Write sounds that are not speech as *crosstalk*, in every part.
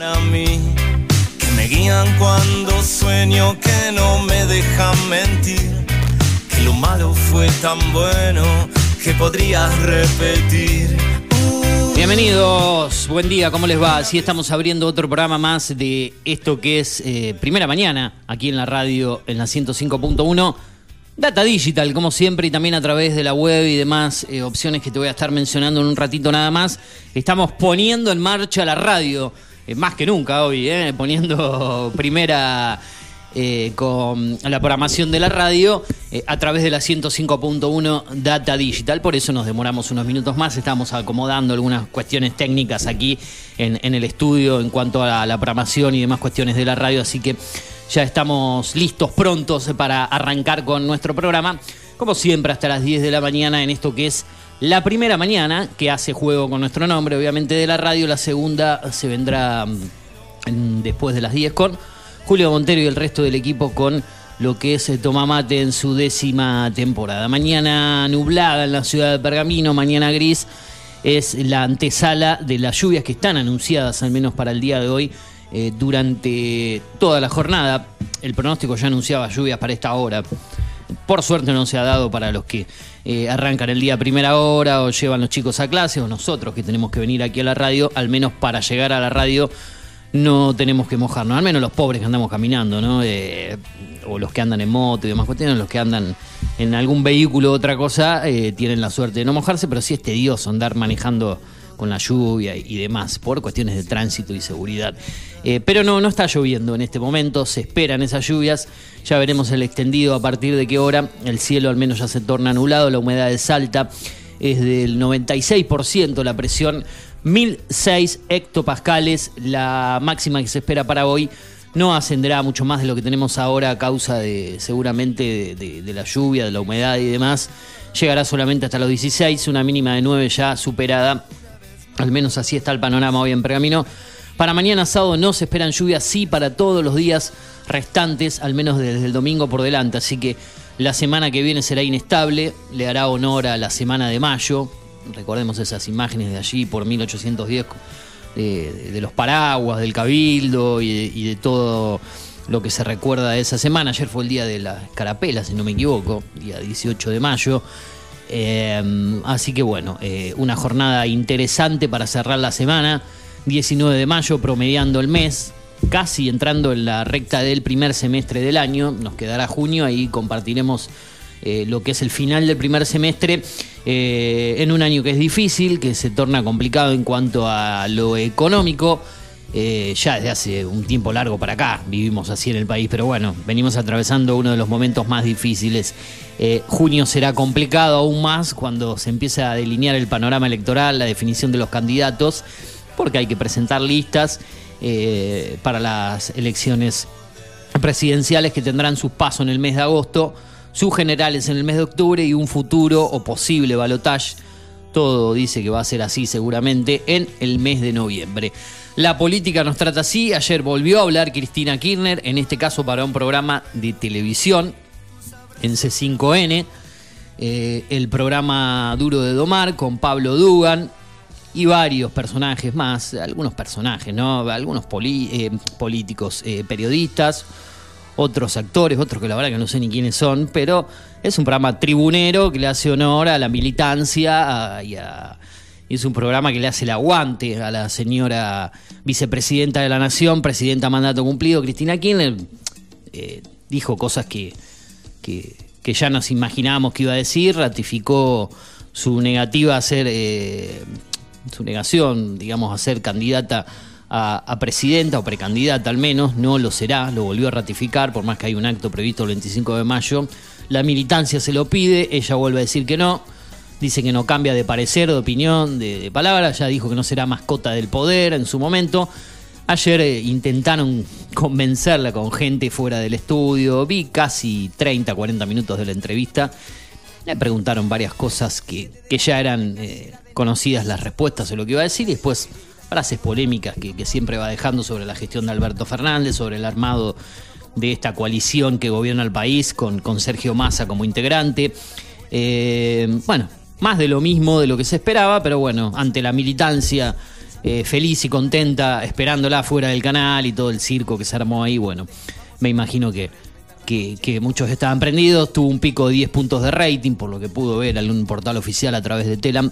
Para mí, que me guían cuando sueño, que no me dejan mentir, que lo malo fue tan bueno que podrías repetir. Bienvenidos, buen día, ¿cómo les va? Así estamos abriendo otro programa más de esto que es eh, Primera Mañana, aquí en la radio, en la 105.1. Data Digital, como siempre, y también a través de la web y demás eh, opciones que te voy a estar mencionando en un ratito nada más. Estamos poniendo en marcha la radio, eh, más que nunca hoy, *laughs* poniendo primera eh, con la programación de la radio eh, a través de la 105.1 Data Digital. Por eso nos demoramos unos minutos más. Estamos acomodando algunas cuestiones técnicas aquí en, el estudio en cuanto a la, programación y demás cuestiones de la radio. Así que ya estamos listos, prontos para arrancar con nuestro programa. Como siempre, hasta las 10 de la mañana en esto que es la primera mañana, que hace juego con nuestro nombre, obviamente, de la radio. La segunda se vendrá mm, después de las 10 con Julio Montero y el resto del equipo con lo que es Toma Mate en su décima temporada. Mañana nublada en la ciudad de Pergamino, mañana gris, es la antesala de las lluvias que están anunciadas, al menos para el día de hoy, eh, durante toda la jornada. El pronóstico ya anunciaba lluvias para esta hora. Por suerte no se ha dado para los que eh, arrancan el día a primera hora o llevan los chicos a clase o nosotros que tenemos que venir aquí a la radio, al menos para llegar a la radio no tenemos que mojarnos, al menos los pobres que andamos caminando, ¿no? Eh, o los que andan en moto y demás cuestiones, los que andan en algún vehículo o otra cosa, eh, tienen la suerte de no mojarse, pero sí es tedioso andar manejando con la lluvia y demás, por cuestiones de tránsito y seguridad. Eh, pero no, no está lloviendo en este momento, se esperan esas lluvias, ya veremos el extendido a partir de qué hora, el cielo al menos ya se torna anulado, la humedad es alta, es del 96%, la presión 1006 hectopascales, la máxima que se espera para hoy. No ascenderá mucho más de lo que tenemos ahora a causa de seguramente de, la lluvia, de la humedad y demás. Llegará solamente hasta los 16, una mínima de 9 ya superada. Al menos así está el panorama hoy en Pergamino. Para mañana sábado no se esperan lluvias, sí para todos los días restantes, al menos desde el domingo por delante. Así que la semana que viene será inestable, le hará honor a la semana de mayo, recordemos esas imágenes de allí por 1810, de, de los paraguas, del cabildo y de, todo lo que se recuerda de esa semana. Ayer fue el día de la carapela, si no me equivoco, día 18 de mayo. Eh, así que bueno, eh, una jornada interesante para cerrar la semana. 19 de mayo, promediando el mes, casi entrando en la recta del primer semestre del año. Nos quedará junio, ahí compartiremos eh, lo que es el final del primer semestre eh, en un año que es difícil, que se torna complicado en cuanto a lo económico. Eh, ya desde hace un tiempo largo para acá vivimos así en el país, pero bueno, venimos atravesando uno de los momentos más difíciles. junio será complicado aún más cuando se empieza a delinear el panorama electoral, la definición de los candidatos, porque hay que presentar listas para las elecciones presidenciales que tendrán sus pasos en el mes de agosto sus generales en el mes de octubre y un futuro o posible balotaje. Todo dice que va a ser así seguramente en el mes de noviembre. La política nos trata así. Ayer volvió a hablar Cristina Kirchner, en este caso para un programa de televisión en C5N. Eh, el programa Duro de Domar con Pablo Dugan y varios personajes más, algunos personajes, ¿no? Algunos eh, políticos, eh, periodistas otros actores, otros que la verdad que no sé ni quiénes son, pero es un programa tribunero que le hace honor a la militancia y, es un programa que le hace el aguante a la señora vicepresidenta de la Nación, presidenta mandato cumplido, Cristina Kirchner. Eh, dijo cosas que, que, ya nos imaginábamos que iba a decir, ratificó su negativa a ser, eh, su negación, digamos, a ser candidata a, presidenta o precandidata al menos, no lo será, lo volvió a ratificar, por más que hay un acto previsto el 25 de mayo. La militancia se lo pide, ella vuelve a decir que no, dice que no cambia de parecer, de opinión, de, palabra, ya dijo que no será mascota del poder en su momento. Ayer eh, intentaron convencerla con gente fuera del estudio, vi casi 30, 40 minutos de la entrevista. Le preguntaron varias cosas que, ya eran eh, conocidas las respuestas o lo que iba a decir y después frases polémicas que, siempre va dejando sobre la gestión de Alberto Fernández, sobre el armado de esta coalición que gobierna el país con, con Sergio Massa como integrante. Eh, bueno, más de lo mismo de lo que se esperaba, pero bueno, ante la militancia eh, feliz y contenta esperándola fuera del canal y todo el circo que se armó ahí. Bueno, me imagino que, que, muchos estaban prendidos. Tuvo un pico de 10 puntos de rating, por lo que pudo ver algún portal oficial a través de Telam.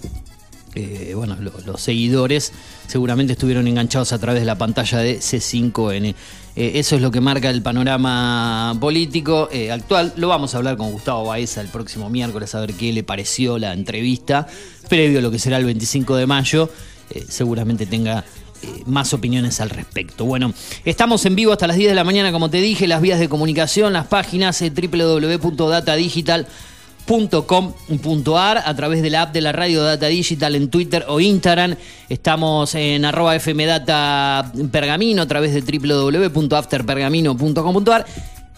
Eh, bueno, los seguidores seguramente estuvieron enganchados a través de la pantalla de C5N. Eh, eso es lo que marca el panorama político eh, actual. Lo vamos a hablar con Gustavo Baeza el próximo miércoles a ver qué le pareció la entrevista previo a lo que será el 25 de mayo. seguramente tenga más opiniones al respecto. Bueno, estamos en vivo hasta las 10 de la mañana, como te dije, las vías de comunicación, las páginas www.datadigital.com a través de la app de la radio Data Digital en Twitter o Instagram. Estamos en arroba fmdata pergamino a través de www.afterpergamino.com.ar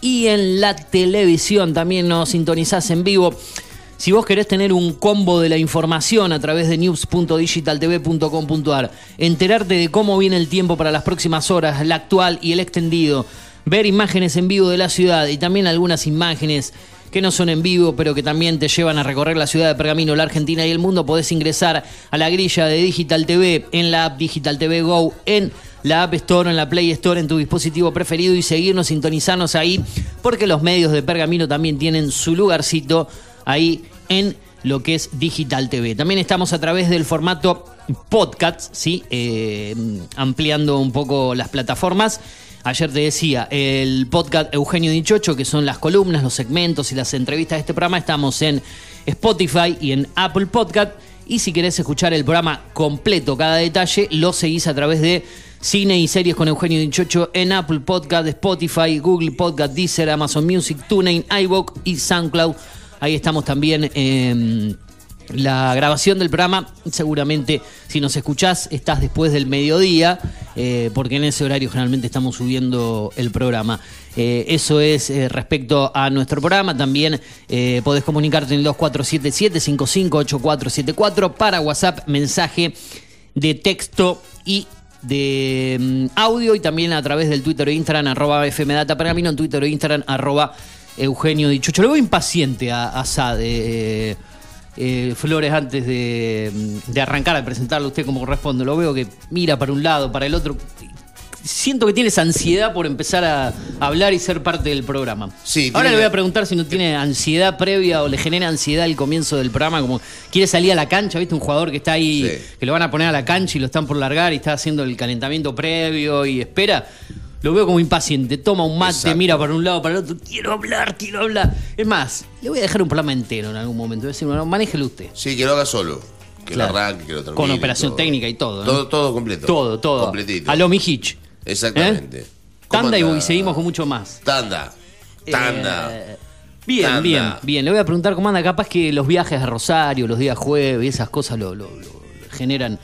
y en la televisión también nos sintonizás en vivo. Si vos querés tener un combo de la información a través de news.digitaltv.com.ar, enterarte de cómo viene el tiempo para las próximas horas, el actual y el extendido, ver imágenes en vivo de la ciudad y también algunas imágenes que no son en vivo, pero que también te llevan a recorrer la ciudad de Pergamino, la Argentina y el mundo, podés ingresar a la grilla de Digital TV en la app Digital TV Go, en la App Store en la Play Store en tu dispositivo preferido y seguirnos, sintonizarnos ahí, porque los medios de Pergamino también tienen su lugarcito ahí en lo que es Digital TV. También estamos a través del formato podcast, ¿sí? Eh, ampliando un poco las plataformas. Ayer te decía, el podcast Eugenio Dichocho, que son las columnas, los segmentos y las entrevistas de este programa, estamos en Spotify y en Apple Podcast. Y si querés escuchar el programa completo, cada detalle, lo seguís a través de Cine y Series con Eugenio Dichocho en Apple Podcast, Spotify, Google Podcast, Deezer, Amazon Music, TuneIn, iVoox y SoundCloud. Ahí estamos también en la grabación del programa, seguramente si nos escuchás estás después del mediodía, eh, porque en ese horario generalmente estamos subiendo el programa. Eh, eso es eh, respecto a nuestro programa. También podés comunicarte en el 2477-558474 para WhatsApp, mensaje de texto y de mm, audio y también a través del Twitter e Instagram arroba fmdata pergamino en Twitter e Instagram arroba Eugenio Dichucho. Lo veo impaciente a, a eh, Flores antes de, arrancar a presentarlo a usted como corresponde. Lo veo que mira para un lado, para el otro. Siento que tiene esa ansiedad por empezar a hablar y ser parte del programa. Ahora le voy a preguntar si no tiene ansiedad previa o le genera ansiedad el comienzo del programa, como quiere salir a la cancha, ¿viste? Un jugador que está ahí, que lo van a poner a la cancha y lo están por largar y está haciendo el calentamiento previo y espera lo veo como impaciente. Toma un mate, mira para un lado, para el otro. Quiero hablar, quiero hablar. Es más, le voy a dejar un programa entero en algún momento. Voy a decir, bueno, manéjelo usted. Sí, que lo haga solo. Que lo arranque, que lo termine. Con operación técnica y todo. Todo, todo completo. Todo, todo. Completito. A Lomi Hitch. Exactamente. ¿Eh? Tanda y seguimos con mucho más. Tanda. Tanda. Eh, bien, bien, bien. Le voy a preguntar cómo anda. Capaz que los viajes a Rosario, los días jueves, esas cosas lo, lo, generan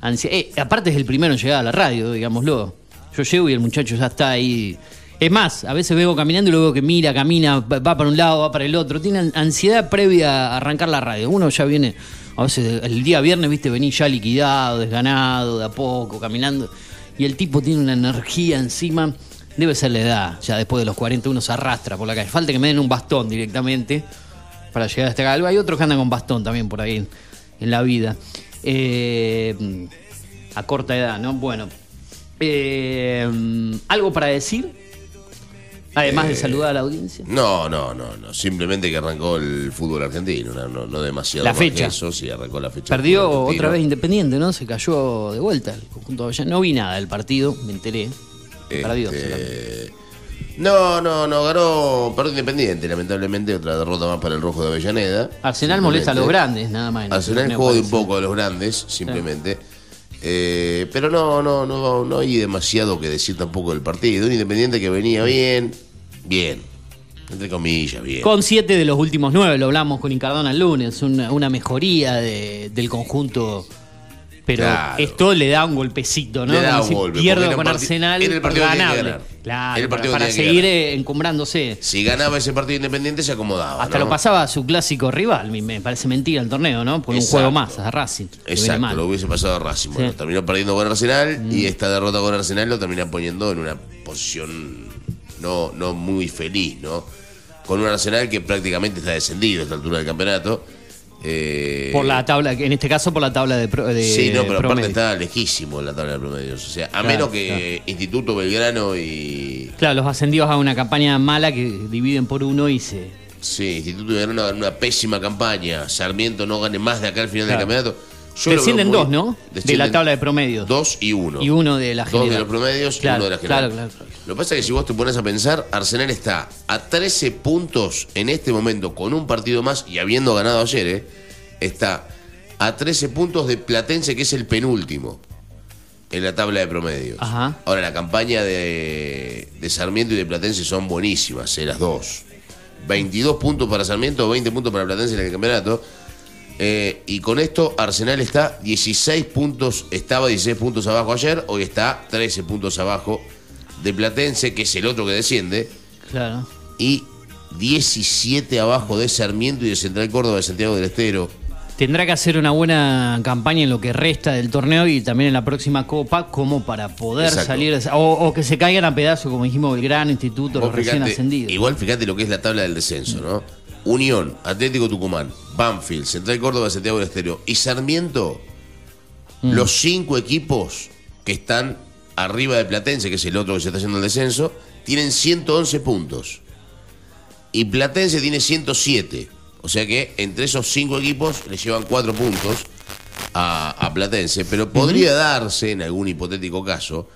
ansiedad. Eh, aparte es el primero en llegar a la radio, digámoslo. Yo llego y el muchacho ya está ahí. Es más, a veces veo caminando y luego que mira, camina, va para un lado, va para el otro. Tiene ansiedad previa a arrancar la radio. Uno ya viene, a veces el día viernes, viste, venís ya liquidado, desganado, de a poco, caminando. Y el tipo tiene una energía encima. Debe ser la edad. Ya después de los 40 uno se arrastra por la calle. Falta que me den un bastón directamente para llegar a este algo. Hay otros que andan con bastón también por ahí en, la vida. Eh, a corta edad, ¿no? Bueno, eh, ¿Algo para decir? Además de eh, saludar a la audiencia. No, no, no, no. Simplemente que arrancó el fútbol argentino, no, no, demasiado. La fecha. Eso, sí, arrancó la fecha. Perdió otra vez Independiente, ¿no? Se cayó de vuelta el conjunto de No vi nada del partido, me enteré. Perdió. Este, no, no, no, ganó, perdió Independiente, lamentablemente, otra derrota más para el Rojo de Avellaneda. Arsenal molesta a los grandes, nada más. Arsenal jugó un poco a los grandes, simplemente. Eh, pero no, no, no, no hay demasiado que decir tampoco del partido. Un Independiente que venía bien, bien. Entre comillas, bien. Con siete de los últimos nueve, lo hablamos con Incardona el lunes, una, mejoría del conjunto pero esto le da un golpecito, ¿no? Le da un golpe, pierdo con Arsenal, en el partido ganable. Claro, para, seguir eh, encumbrándose. Si ganaba ese partido independiente se acomodaba. Hasta lo pasaba a su clásico rival, me parece mentira el torneo, ¿no? Por un juego más, a Racing. Exacto, lo hubiese pasado a Racing. Bueno, terminó perdiendo con Arsenal y mm. esta derrota con Arsenal lo termina poniendo en una posición no, no muy feliz, ¿no? Con un Arsenal que prácticamente está descendido a esta altura del campeonato Eh, Por la tabla, en este caso por la tabla de, de Sí, no, pero aparte está lejísimo la tabla de promedios. O sea, a Claro, menos que Instituto Belgrano y. Claro, los ascendidos hagan una campaña mala que dividen por uno y se. Sí, Instituto Belgrano hagan una pésima campaña. Sarmiento no gane más de acá al final Claro. del campeonato. Descienden veo dos, ¿no? De la tabla de promedios. Dos y uno. Y uno de la Dos general. de los promedios Claro, y uno de la general. claro, claro. Lo que pasa es que si vos te pones a pensar, Arsenal está a 13 puntos en este momento con un partido más y habiendo ganado ayer, ¿eh? está a 13 puntos de Platense, que es el penúltimo en la tabla de promedios. Ajá. Ahora, la campaña de, de Sarmiento y de Platense son buenísimas, ¿eh? las dos. 22 puntos para Sarmiento, 20 puntos para Platense en el campeonato. Eh, y con esto Arsenal está 16 puntos, estaba 16 puntos abajo ayer, hoy está 13 puntos abajo de Platense, que es el otro que desciende, Claro. y 17 abajo de Sarmiento y de Central Córdoba de Santiago del Estero. Tendrá que hacer una buena campaña en lo que resta del torneo y también en la próxima Copa como para poder Exacto. salir. de esa- O, o que se caigan a pedazos, como dijimos, el gran instituto, los recién ascendidos. Igual fíjate lo que es la tabla del descenso, ¿no? Unión, Atlético Tucumán, Banfield, Central Córdoba, Santiago del Estero y Sarmiento, Mm. los cinco equipos que están arriba de Platense, que es el otro que se está haciendo el descenso, tienen 111 puntos. Y Platense tiene 107. O sea que entre esos cinco equipos le llevan cuatro puntos a, a Platense. Pero podría darse, en algún hipotético caso,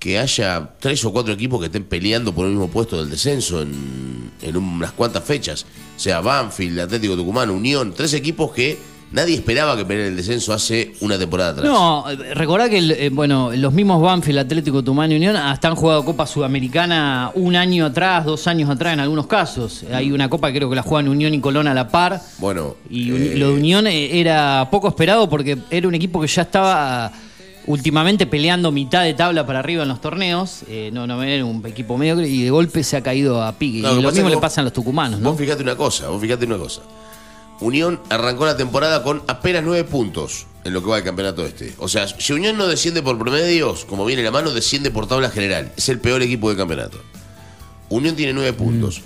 que haya tres o cuatro equipos que estén peleando por el mismo puesto del descenso en, en unas cuantas fechas. O sea, Banfield, Atlético Tucumán, Unión, tres equipos que nadie esperaba que pelearan el descenso hace una temporada atrás. No, recordá que el, eh, bueno, los mismos Banfield, Atlético Tucumán y Unión hasta han jugado Copa Sudamericana un año atrás, dos años atrás en algunos casos. Hay una copa que creo que la juegan Unión y Colón a la par. Bueno, Y eh, lo de Unión eh, era poco esperado porque era un equipo que ya estaba últimamente peleando mitad de tabla para arriba en los torneos. Eh, no, no era un equipo medio y de golpe se ha caído a pique. Y lo mismo le pasa a los tucumanos, ¿no? Vos fíjate una cosa, vos fíjate una cosa. Unión arrancó la temporada con apenas nueve puntos en lo que va del campeonato este. O sea, si Unión no desciende por promedios, como viene la mano, desciende por tabla general. Es el peor equipo del campeonato. Unión tiene nueve puntos.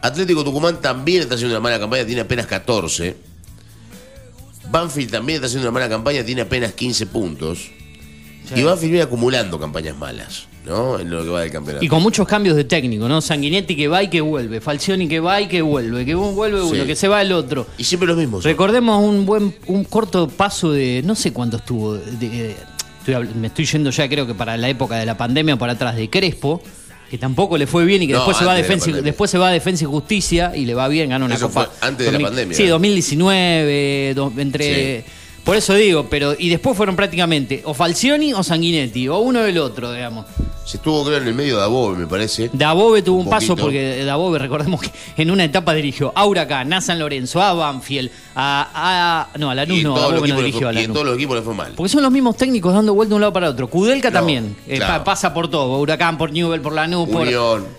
Atlético Tucumán también está haciendo una mala campaña, tiene apenas 14. Banfield también está haciendo una mala campaña, tiene apenas 15 puntos. Y Banfield viene acumulando campañas malas, ¿no? En lo que va del campeonato. Y con muchos cambios de técnico, ¿no? Sanguinetti que va y que vuelve, Falcioni que va y que vuelve, que vuelve uno, Sí. que se va el otro. Y siempre los mismos. Recordemos un buen, un corto paso de, no sé cuánto estuvo, de- de- estoy habl- me estoy yendo ya creo que para la época de la pandemia, para atrás de Crespo, que tampoco le fue bien y que No, después se va a de defensa, después se va a defensa y justicia y le va bien, gana una Eso copa. fue antes de la 2000 pandemia. Sí, 2019, do- entre por eso digo, pero y después fueron prácticamente o Falcioni o Sanguinetti, o uno del otro, digamos. Se estuvo, creo, en el medio de Above, me parece. Dabove tuvo un, Un paso porque Dabove, recordemos que en una etapa dirigió a Huracán, a San Lorenzo, a Banfield, a, a no, a Lanús no, Dabove no dirigió a fue, y en Lanús. todos los equipos le fue mal. Porque son los mismos técnicos dando vuelta de un lado para otro. Kudelka No, también. eh, pa- pasa por todo. Huracán, por Newell, por Lanús, por.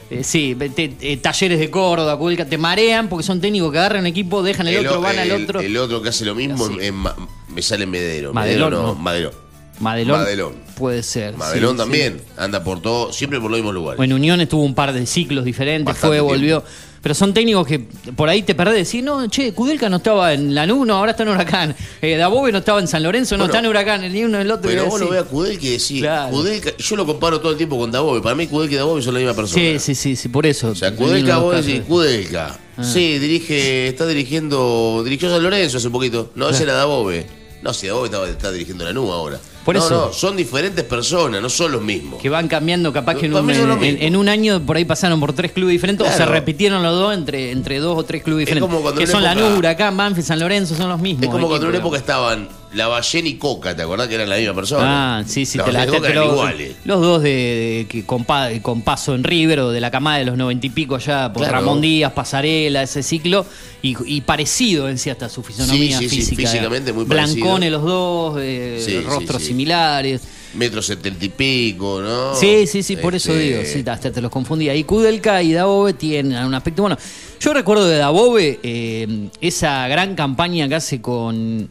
Eh, sí, te- eh, talleres de Córdoba, Kudelka. Te marean porque son técnicos que agarran un equipo, dejan el, otro, van al otro. El otro que hace lo mismo Así. en Ma- me sale Medero. Madelón, Medero no. no, Madelón. Madelón, Madelón. Puede ser. Madelón sí, también. Anda por todo, siempre por los mismos lugares. En Unión estuvo un par de ciclos diferentes, Bastante fue, tiempo. volvió. Pero son técnicos que por ahí te perdés. Decís, no, che, Kudelka no estaba en Lanús, no, ahora está en Huracán. Eh, Dabove no estaba en San Lorenzo, no Bueno, está en Huracán, ni uno el otro. Pero vos lo ves a Kudelka y decís, Claro. Kudelka, yo lo comparo todo el tiempo con Dabove. Para mí Kudelka y Dabove son la misma persona. Sí, sí, sí, sí, por eso. O sea, Kudelka, vos decís, Kudelka. Ah. Sí, dirige, está dirigiendo, dirigió San Lorenzo hace poquito. No, ese era Dabove. No, si Dabove estaba, está dirigiendo la NU ahora. Por no, eso. no, son diferentes personas, no son los mismos. Que van cambiando, capaz que en un, en- en año por ahí pasaron por tres clubes diferentes o se repitieron los dos entre, entre dos o tres clubes Es diferentes. como cuando que en son una época- Lanús, Huracán, Banfield, San Lorenzo, son los mismos. Es como cuando en una equipos, época estaban Lavallén y Coca, ¿te acordás que eran la misma persona? Ah, sí, sí, Los te la te- eran pero iguales. Los dos de, de- que con, pa- con paso en River o de la camada de los noventa y pico allá por Claro. Ramón Díaz, Pasarela, ese ciclo, y, y parecido en sí hasta su fisonomía Sí, sí, sí, física. físicamente muy Blancones parecido. los dos, eh, Sí, sí, rostros sí. similares. Metro setenta y pico, ¿no? Sí, sí, sí, por eso Este, digo, sí, hasta te los confundía. Y Kudelka y Dabove tienen un aspecto. Bueno, yo recuerdo de Dabove eh, esa gran campaña que hace con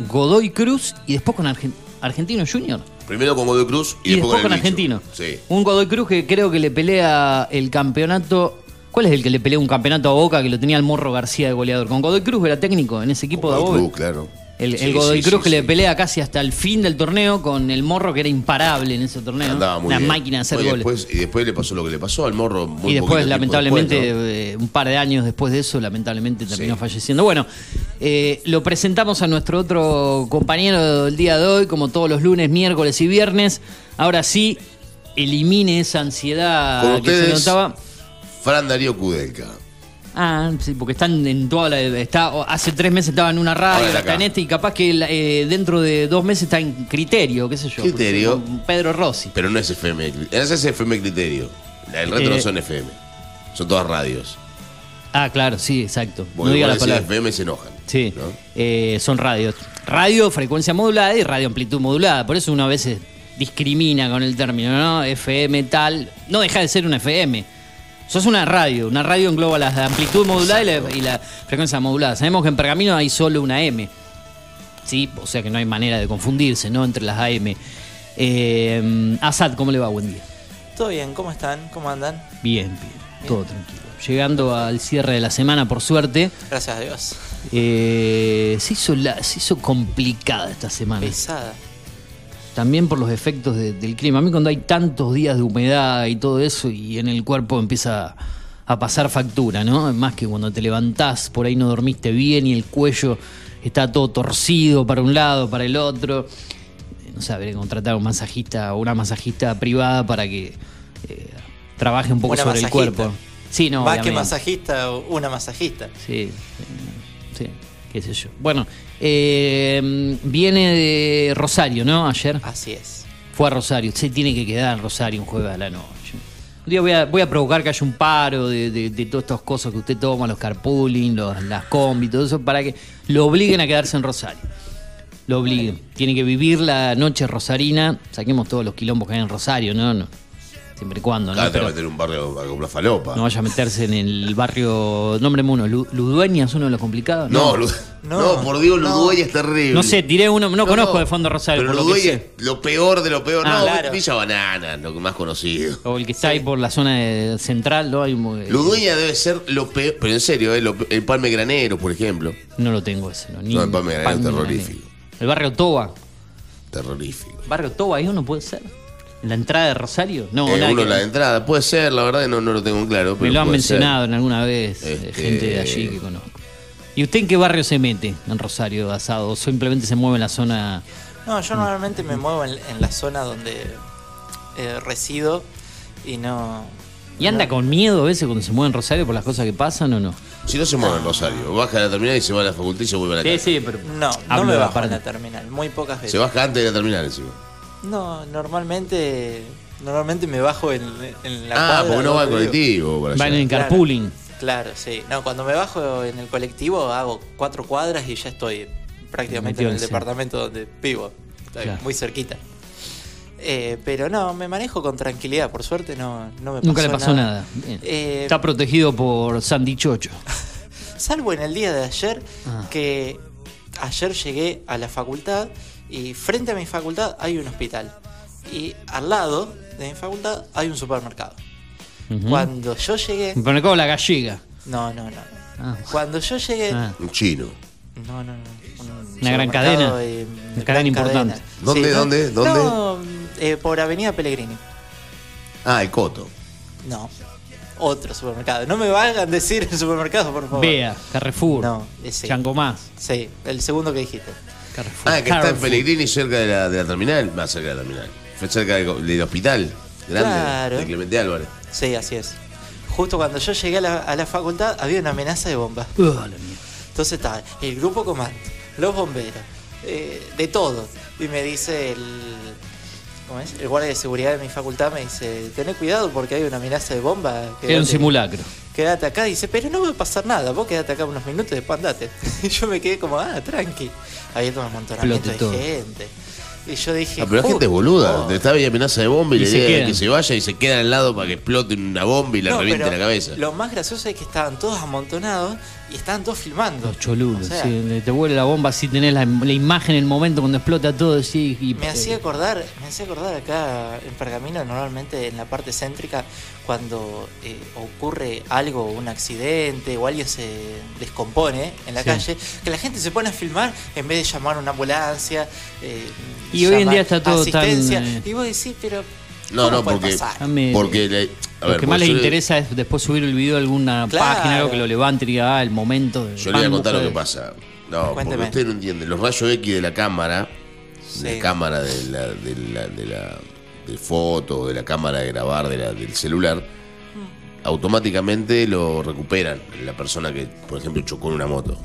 Godoy Cruz y después con Argen- Argentino Junior. Primero con Godoy Cruz y, Y, después con. Argentino. Sí. Un Godoy Cruz que creo que le pelea el campeonato. ¿Cuál es el que le peleó un campeonato a Boca que lo tenía el Morro García de goleador? Con Godoy Cruz era técnico en ese equipo de Godoy Boca. Cruz, claro. El, Godoy sí, Cruz sí, que le pelea casi hasta el fin del torneo con el Morro que era imparable en ese torneo. Andaba muy Una bien. máquina de hacer goles. después- y después le pasó lo que le pasó al morro. muy y después, lamentablemente, después, ¿no? eh, un par de años después de eso, lamentablemente terminó falleciendo. Bueno, eh, lo presentamos a nuestro otro compañero del día de hoy, como todos los lunes, miércoles y viernes. Ahora sí, elimine esa ansiedad Con que se ustedes, notaba. Fran Darío Kudelka. Ah, sí, porque están en toda la. Está, hace tres meses estaba en una radio, está en este, y capaz que eh, dentro de dos meses está en criterio, qué sé yo. Criterio. Pedro Rossi. Pero no es FM. Ese es FM Criterio. El resto Eh, no son FM. Son todas radios. Ah, claro, sí, exacto. Porque no diga la palabra. FM se enojan. Sí, ¿no? eh, son radios. Radio, frecuencia modulada y radio amplitud modulada. Por eso uno a veces discrimina con el término, ¿no? FM tal. No deja de ser una FM. Sos una radio. Una radio engloba la amplitud modulada y la, y la frecuencia modulada. Sabemos que en Pergamino hay solo una M. Sí, o sea que no hay manera de confundirse, ¿no? Entre las AM. Eh, Asad, ¿cómo le va? Buen día. Todo bien, ¿cómo están? ¿Cómo andan? Bien, bien. Todo tranquilo. Llegando al cierre de la semana, por suerte. Gracias a Dios. Eh, se, hizo la- se hizo complicada esta semana. Pesada. También por los efectos de- del clima. A mí cuando hay tantos días de humedad y todo eso y en el cuerpo empieza a pasar factura, ¿no? Más que cuando te levantás, por ahí no dormiste bien y el cuello está todo torcido para un lado, para el otro. No sé, habría que contratar a un masajista o una masajista privada para que eh, trabaje un poco Una sobre el cuerpo. Sí, no, Más que obviamente. masajista, una masajista. Sí, sí, qué sé yo. Bueno, eh, viene de Rosario, ¿no? Ayer Así es. fue a Rosario. Se tiene que quedar en Rosario un jueves a la noche. Un día voy a, voy a provocar que haya un paro de, de, de todas estas cosas que usted toma, los carpooling, los, las combi, todo eso, para que lo obliguen a quedarse en Rosario. Lo obliguen. Tiene que vivir la noche rosarina. Saquemos todos los quilombos que hay en Rosario, ¿no? no siempre y cuando, ¿no? Acá te va a meter un barrio falopa. no vaya a meterse en el barrio, nómbreme uno, Lu- Ludueña es uno de los complicados. No, Lu- No, no, por Dios, no. Ludueña es terrible. No sé, tiré uno, no, conozco de fondo Rosario, Pero por lo que Ludueña sé. es lo peor de lo peor. Ah, no, claro. Villa Banana, lo que más conocido. O el que está ahí por la zona de- central, ¿no? Hay un- eh, Ludueña debe ser lo peor, pero en serio, eh, lo el Palme Granero, por ejemplo. No lo tengo ese, ¿no? Ni No, el Palme Granero es terrorífico. El barrio Toba. Terrorífico. ¿Barrio Toba ahí uno puede ser? ¿En la entrada de Rosario? No, Eh, nada uno que- la entrada, puede ser, la verdad no, no lo tengo en claro. Me pero lo han ser. mencionado en alguna vez eh, Este- gente de allí que conozco. ¿Y usted en qué barrio se mete en Rosario asado? ¿O simplemente se mueve en la zona? No, yo normalmente me muevo en, en la zona donde eh, resido y no. ¿Y anda no- con miedo a veces cuando se mueve en Rosario por las cosas que pasan o no? Si no se mueve en Rosario, baja a la terminal y se va a la facultad y se vuelve a la casa. pero. No, no Hablo me de bajo en la terminal, muy pocas veces. Se baja antes de la terminal encima. No, normalmente normalmente me bajo en, en la Ah, cuadra porque no va al colectivo. Para Van allá. en Claro. carpooling. Claro, sí. No, cuando me bajo en el colectivo hago cuatro cuadras y ya estoy prácticamente Metido en en el sí. departamento donde vivo. Estoy Claro. muy cerquita. Eh, pero no, me manejo con tranquilidad. Por suerte no, no me pasó Nunca le pasó nada. Bien. Eh, Está protegido por Sandy Chocho. *laughs* Salvo en el día de ayer, Ah. que ayer llegué a la facultad y frente a mi facultad hay un hospital. Y al lado de mi facultad hay un supermercado. Cuando yo llegué... Me pone como la gallega. No, no, no. Ah. Cuando yo llegué... Ah. Un chino. No, no, no. un Una gran supermercado cadena. de- Una cadena importante. ¿Dónde, dónde, dónde? No, eh, por Avenida Pellegrini. Ah, el Coto. No. Otro supermercado. No me valgan decir el supermercado, por favor. Bea, Carrefour, No, ese. Chango Más. Sí, el segundo que dijiste. Carrefour. Ah, que está en Carrefour. Pellegrini cerca de la, de la terminal. Más cerca de la terminal. Fue cerca del, del hospital grande Claro. de Clemente Álvarez. Sí, así es. Justo cuando yo llegué a la, a la facultad había una amenaza de bomba. Uh, la mierda. Entonces estaba el grupo comando, los bomberos, eh, de todo. Y me dice el, ¿cómo es? el guardia de seguridad de mi facultad, me dice, tené cuidado porque hay una amenaza de bomba. Era un simulacro. Quédate acá, dice, pero no va a pasar nada, vos quédate acá unos minutos y después andate. *laughs* Y yo me quedé como, ah, tranqui. Había todo un amontonamiento de todo. gente. Y yo dije, Ah, pero la gente es "Ju- boluda. oh". Estaba ahí amenaza de bomba y, Y es quedan. que se vaya y se queda al lado para que explote una bomba y la No, reviente la cabeza. Lo más gracioso es que estaban todos amontonados y estaban todos filmando. Los cholulos, O sea, sí, te vuelve la bomba si tenés la, la imagen en el momento cuando explota todo. Sí, y, Me hacía acordar, me hacía acordar acá en Pergamino, normalmente en la parte céntrica, cuando eh, ocurre algo, un accidente o alguien se descompone en la Sí. calle, que la gente se pone a filmar en vez de llamar a una ambulancia. eh, Y hoy en día está todo tan, eh, Y vos decís, pero. No, ¿cómo no, puede porque, pasar? A mí- porque le- a Lo ver, que más porque les le- interesa es después subir el video a alguna Claro. página, algo que lo levante y diga, ah, el momento. de Yo le voy a contar lo que pasa. No, porque Cuénteme. usted no entiende. Los rayos X de la cámara, de Sí. la cámara de la, de la, de la de foto, de la cámara de grabar de la- del celular, automáticamente lo recuperan la persona que, por ejemplo, chocó en una moto.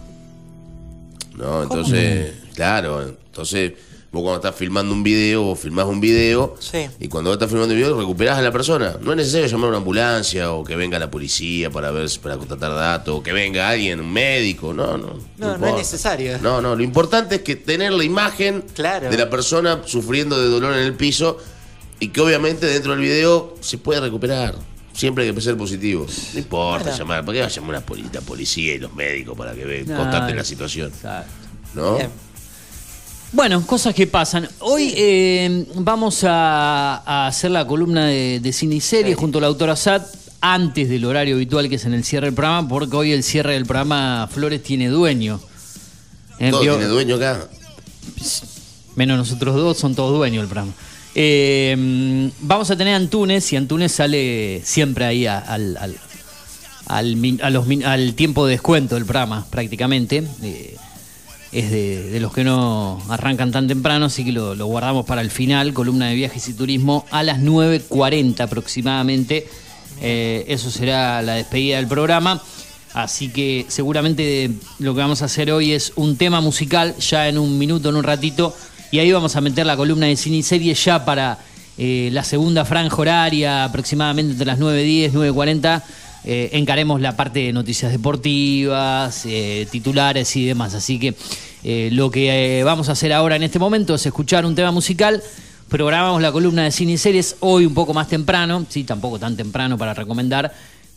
¿No? Entonces, claro, entonces vos cuando estás filmando un video, vos filmás un video Sí. y cuando vos estás filmando un video recuperás a la persona. No es necesario llamar a una ambulancia o que venga la policía para ver para contratar datos, o que venga alguien, un médico, no, no. No, no es necesario. No, no, lo importante es que tener la imagen Claro. de la persona sufriendo de dolor en el piso y que obviamente dentro del video se puede recuperar. Siempre hay que ser positivo. No importa llamar, ¿para qué va a llamar a la poli- la policía y los médicos para que vean, No, la situación? Exacto. ¿No? Bien. Bueno, cosas que pasan. Hoy eh, vamos a, a hacer la columna de, de cine y serie Sí. junto a la autora Sat antes del horario habitual que es en el cierre del programa, porque hoy el cierre del programa Flores tiene dueño. Eh, Todo vio- tiene dueño acá. menos nosotros dos, son todos dueños del programa. Eh, vamos a tener a Antunes y Antunes sale siempre ahí a- al, al, al min- a los min- al tiempo de descuento del programa, prácticamente. Es de, los que no arrancan tan temprano, así que lo, lo guardamos para el final, columna de viajes y turismo, a las 9.40 aproximadamente. Eh, eso será la despedida del programa. Así que seguramente lo que vamos a hacer hoy es un tema musical, ya en un minuto, en un ratito, y ahí vamos a meter la columna de cine y serie ya para eh, la segunda franja horaria, aproximadamente entre las 9.10, 9.40. eh, encaremos la parte de noticias deportivas, eh, titulares y demás. Así que eh, lo que eh, vamos a hacer ahora en este momento es escuchar un tema musical. Programamos la columna de cine y series hoy un poco más temprano, sí, tampoco tan temprano para recomendar,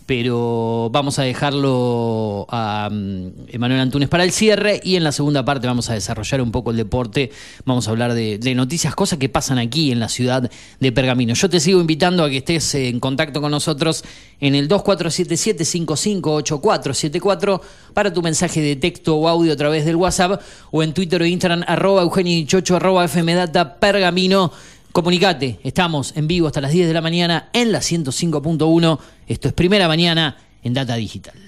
pero vamos a dejarlo a mm, Emanuel Antunes para el cierre y en la segunda parte vamos a desarrollar un poco el deporte, vamos a hablar de, noticias, cosas que pasan aquí en la ciudad de Pergamino. Yo te sigo invitando a que estés en contacto con nosotros en el 2477-558474 para tu mensaje de texto o audio a través del WhatsApp o en Twitter o Instagram arroba Eugenio Dichocho, arroba FMData Pergamino. Comunicate, estamos en vivo hasta las 10 de la mañana en la 105.1. Esto es Primera Mañana en Data Digital.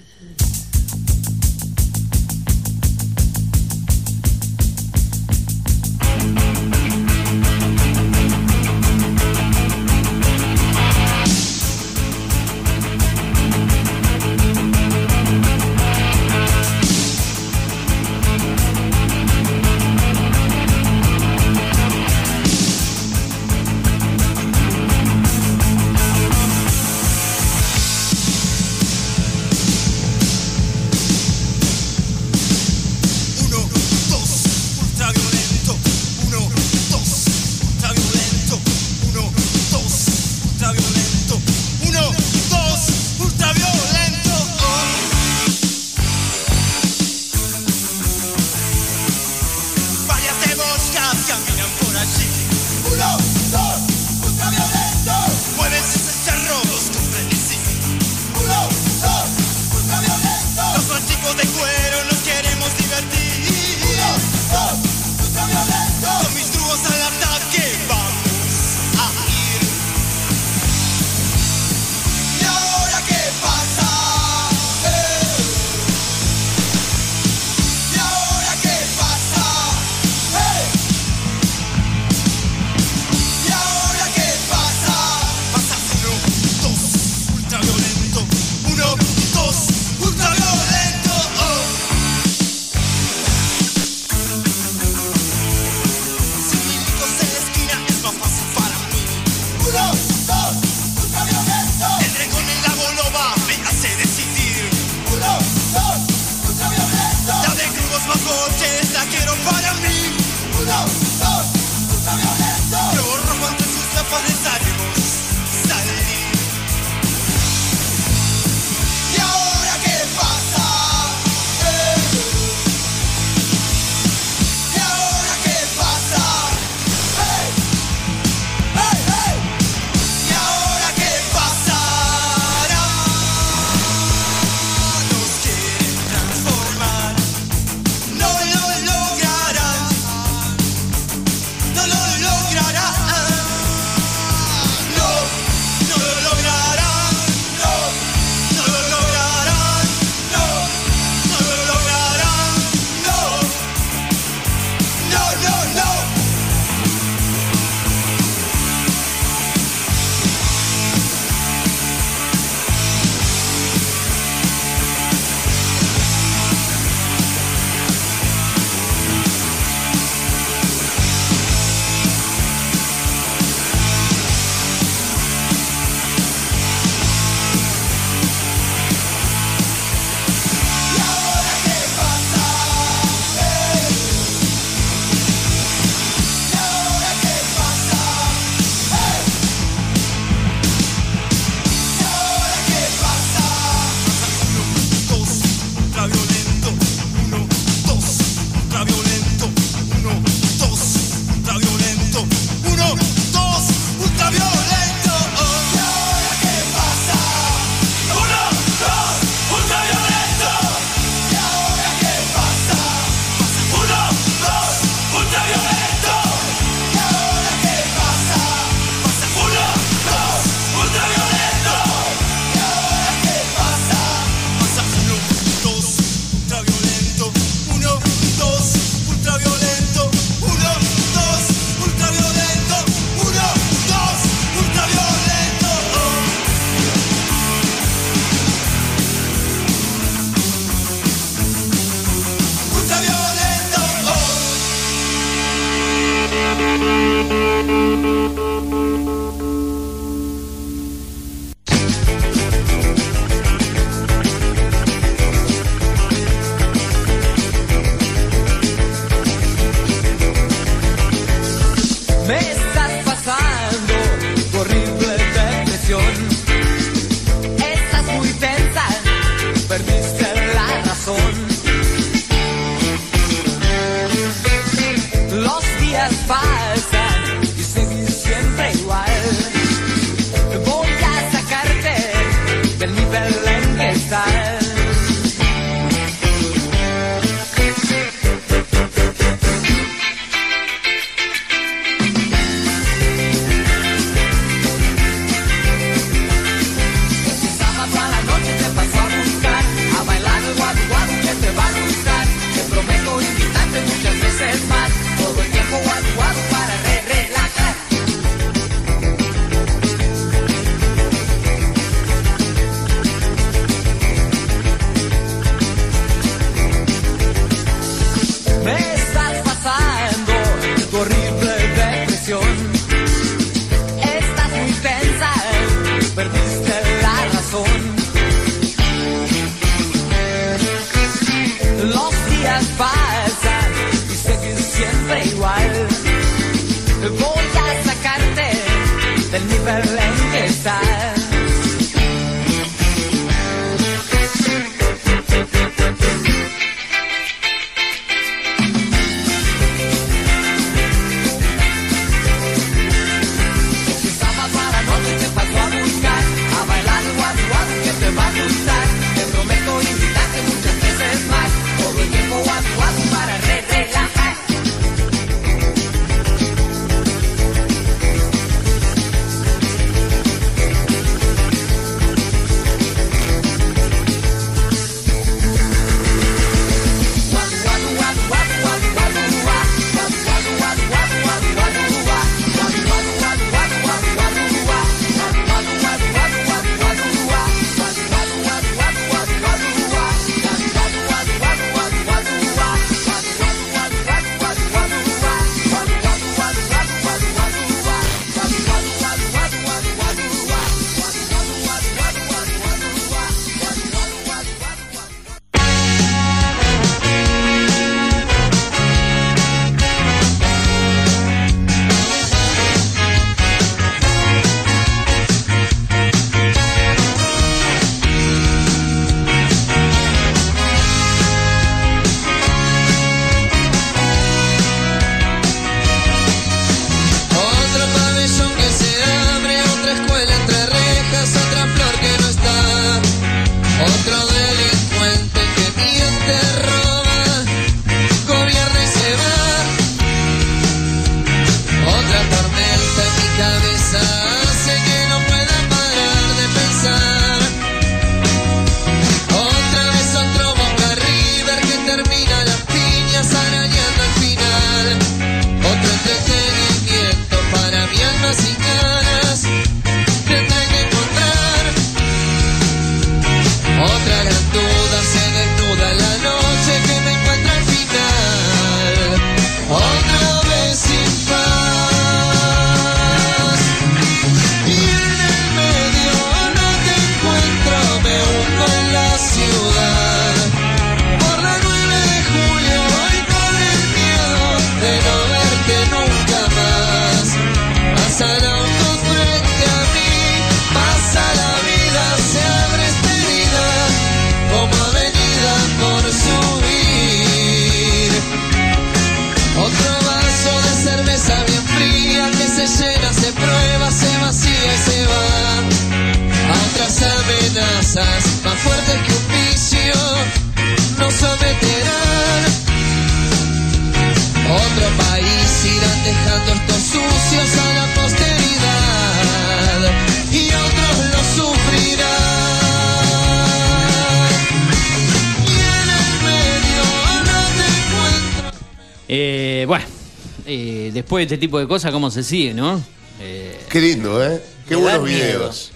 Después de este tipo de cosas, ¿cómo se sigue, no? Eh, Qué lindo, ¿eh? Qué buenos videos.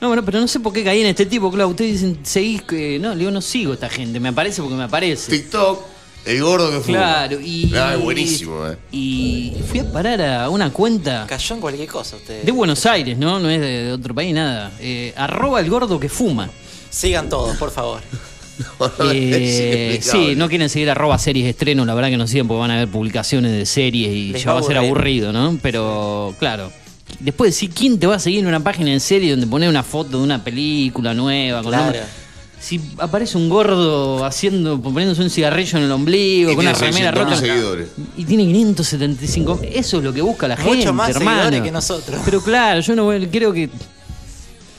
no, bueno, pero no sé por qué caí en este tipo, claro. Ustedes dicen, seguís que. No, le digo, no sigo a esta gente. Me aparece porque me aparece. TikTok, el gordo que fue. Claro, y. Ah, es buenísimo, ¿eh? Y fui a parar a una cuenta Cayó en cualquier cosa usted. de Buenos Aires, ¿no? No es de, de otro país, nada. Eh, arroba el gordo que fuma. Sigan todos, por favor. *laughs* *laughs* Eh, sí, no quieren seguir arroba series de estreno, la verdad que no siguen porque van a ver publicaciones de series y Les ya va a ser aburrido, ¿no? Pero, claro. Después decir quién te va a seguir en una página en serie donde pone una foto de una película nueva. Con Claro. Si aparece un gordo haciendo, poniéndose un cigarrillo en el ombligo, Y con una remera 600.000 rota. seguidores. Y tiene 575. Eso es lo que busca la Mucho gente, más hermano. seguidores que nosotros. Pero claro, yo no voy- creo que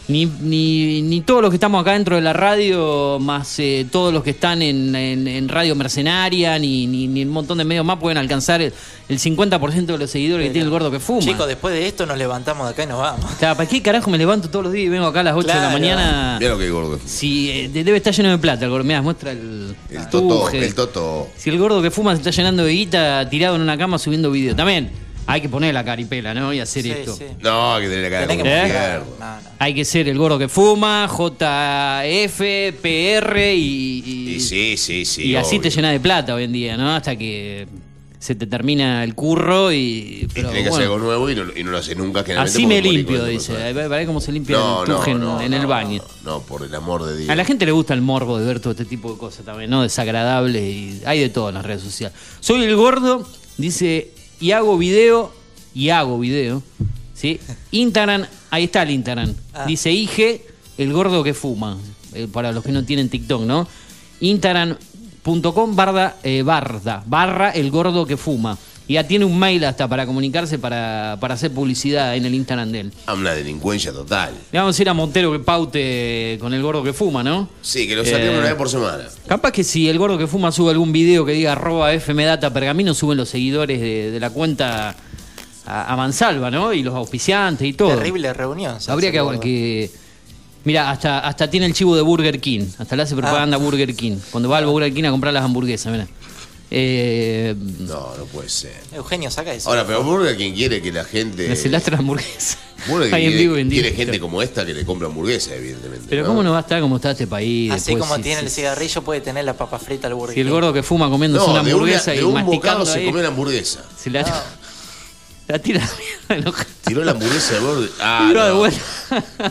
ni, ni, ni todos los que estamos acá dentro de la radio, más eh, todos los que están en, en- en Radio Mercenaria, ni, ni, ni un montón de medios más pueden alcanzar el, el 50% de los seguidores que tiene el gordo que fuma. Chicos, después de esto nos levantamos de acá y nos vamos. Claro, ¿para qué carajo me levanto todos los días y vengo acá a las 8 de la mañana? Mira lo que es gordo. que fue. Si eh, debe estar lleno de plata el gordo. Mirá, muestra el, El toto, el toto. Si el gordo que fuma se está llenando de guita tirado en una cama subiendo video. También hay que poner la caripela, ¿no? Y hacer Sí, esto. sí. No, hay que tener la cara Tenés como que ¿Eh? No, no. Hay que ser el gordo que fuma, JF, PR y, y- Y sí, sí, sí. y así te llena de plata hoy en día, ¿no? Hasta que se te termina el curro y... Y Pero, que hacer algo nuevo y no, y no lo haces nunca. así me limpio, dice. Para cómo se limpia No, el no, tuje en, no, en el baño. No, no, por el amor de Dios. A la gente le gusta el morbo de ver todo este tipo de cosas también, ¿no? Desagradables y hay de todo en las redes sociales. Soy el gordo, dice, y hago video, y hago video, ¿Sí? Instagram, ahí está el Instagram. Ah. Dice IG, el gordo que fuma. Eh, para los que no tienen TikTok, ¿no? Instagram.com barra, eh, barda, barra el gordo que fuma. Y ya tiene un mail hasta para comunicarse para, para hacer publicidad en el Instagram de él. Ah, una delincuencia total. Le vamos a decir a Montero que paute con el gordo que fuma, ¿no? Sí, que lo saquemos Eh, una vez por semana. Capaz que si el gordo que fuma sube algún video que diga arroba fmdata pergamino, suben los seguidores de, de la cuenta a, a mansalva, ¿no? Y los auspiciantes y todo. Terrible reunión. Habría que, que- Mira, hasta, hasta tiene el chivo de Burger King. Hasta le hace propaganda a Burger King. Cuando va al Burger King a comprar las hamburguesas, mira. Eh, No, no puede ser. Eugenio, saca eso. Ahora, pero Burger King quiere que la gente. se lastra la hamburguesa. Burger King Ahí en quiere, vivo en quiere gente como esta que le compra hamburguesas, evidentemente. Pero ¿no? ¿cómo no va a estar como está este país? Así después, como si- tiene si- el cigarrillo, puede tener la papa frita al burger. Si el gordo que fuma comiéndose No, una de, una- hamburguesa de y un masticando bocado se comió la hamburguesa. se la, *laughs* la tira la mierda. Tiró la hamburguesa de Burger Ah, Tiró de no. vuelta.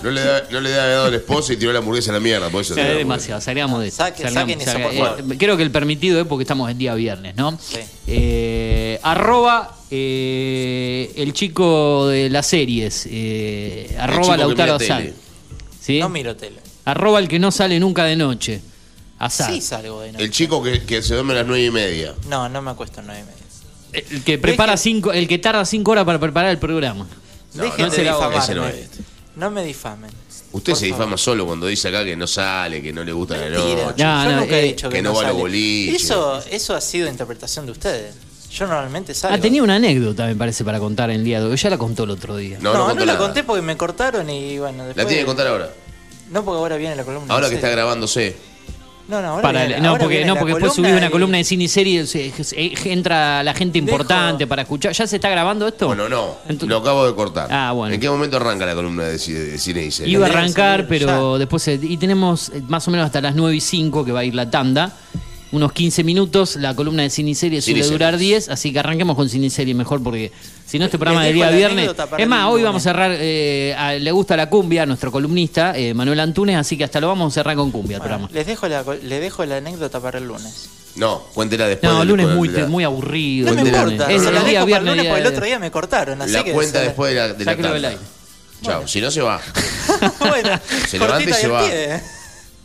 No le, da, no le da dado a la esposa y tiró la hamburguesa a la mierda. Por eso es demasiado, salgamos de esto. Saque- salgamos, saquen eso, salga- por favor. creo que el permitido es porque estamos en día viernes, ¿no? Sí. Eh, arroba eh, el chico de las series. eh, arroba que Lautaro mira Asal. tele. ¿Sí? No miro tele. Arroba el que no sale nunca de noche. Asal. Sí salgo de noche. El chico que, que se duerme a las nueve y media. No, no me acuesto a nueve y media. El que prepara Deje- cinco, el que tarda cinco horas para preparar el programa. No, Dejen no de difamarme. no es. No me difamen. Usted Por se favor. difama solo cuando dice acá que no sale, que no le gusta la noche. No, Yo he eh, dicho que, que no va a los sale. boliches. Eso, eso ha sido interpretación de ustedes. Yo normalmente salgo. Ah, tenía una anécdota, me parece, para contar el día de hoy. Ya la contó el otro día. No, No, no, no, contó la conté porque me cortaron y bueno, después... La tiene que contar ahora. No, porque ahora viene la columna. Ahora que está grabándose. No, no, ahora Para viene- el- no, ahora porque, viene no, porque después subí una y- columna de cine y series, eh, eh, entra la gente importante Dejo- para escuchar. ¿Ya se está grabando esto? Bueno, no. Lo acabo de cortar. Ah, bueno. ¿En qué momento arranca la columna de, ci- de cine y series? Iba a arrancar, pero ya. después. Y tenemos eh, más o menos hasta las 9 y 5 que va a ir la tanda. Unos 15 minutos. La columna de cine y y suele durar series. 10. Así que arranquemos con cine y series mejor, porque si no, este programa de día viernes. Es más, el hoy vamos a cerrar. eh, a- le gusta la cumbia a nuestro columnista, eh, Manuel Antunes. Así que hasta lo vamos a cerrar con cumbia el Bueno, programa. les, dejo la, le dejo la anécdota para el lunes. No, cuéntela después. No, el del- lunes muy, muy aburrido. No el me lunes. importa. Es el día para el viernes. lunes día porque el otro día me cortaron. Así La que cuenta se- después de la, de la. Chao, si no se va. *laughs* bueno, Se levanta y se va. pie.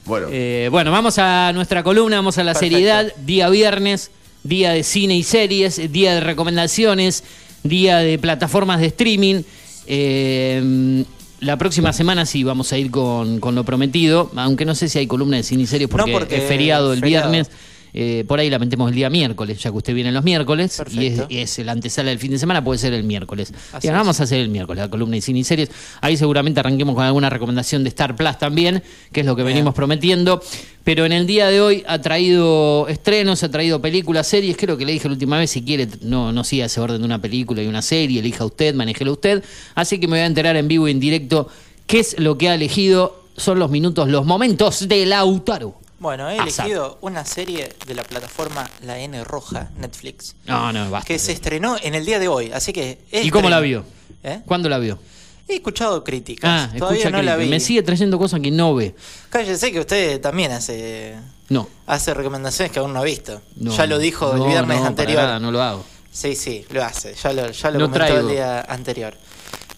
Bueno, Eh, bueno, vamos a nuestra columna, vamos a la Perfecto. seriedad. Día viernes, día de cine y series, día de recomendaciones, día de plataformas de streaming. Eh, la próxima semana sí vamos a ir con, con lo prometido, aunque no sé si hay columna de cine porque, No, porque es feriado el feriado. viernes. Eh, por ahí la metemos el día miércoles, ya que usted viene los miércoles y es, Perfecto. y es el antesala del fin de semana, puede ser el miércoles. Así Y ahora vamos a hacer el miércoles, la columna de cine y series. Ahí seguramente arranquemos con alguna recomendación de Star Plus también, que es lo que Bien. venimos prometiendo. Pero en el día de hoy ha traído estrenos, ha traído películas, series. Creo que le dije la última vez, si quiere, no, no siga ese orden de una película y una serie, elija usted, manéjelo usted. Así que me voy a enterar en vivo y en directo qué es lo que ha elegido. Son los minutos, los momentos de Lautaro. Bueno, he elegido una serie de la plataforma La N Roja, Netflix, No, no, basta. que se estrenó en el día de hoy, así que... ¿Y cómo la vio? ¿Eh? ¿Cuándo la vio? He escuchado críticas, Ah, todavía no la vi. Me sigue trayendo cosas que no ve. Cállese que usted también hace No. hace recomendaciones que aún no ha visto. no ya lo dijo no, el viernes no, para anterior. nada, no lo hago. Sí, sí, lo hace. Ya lo, ya lo comentó traigo. el día anterior.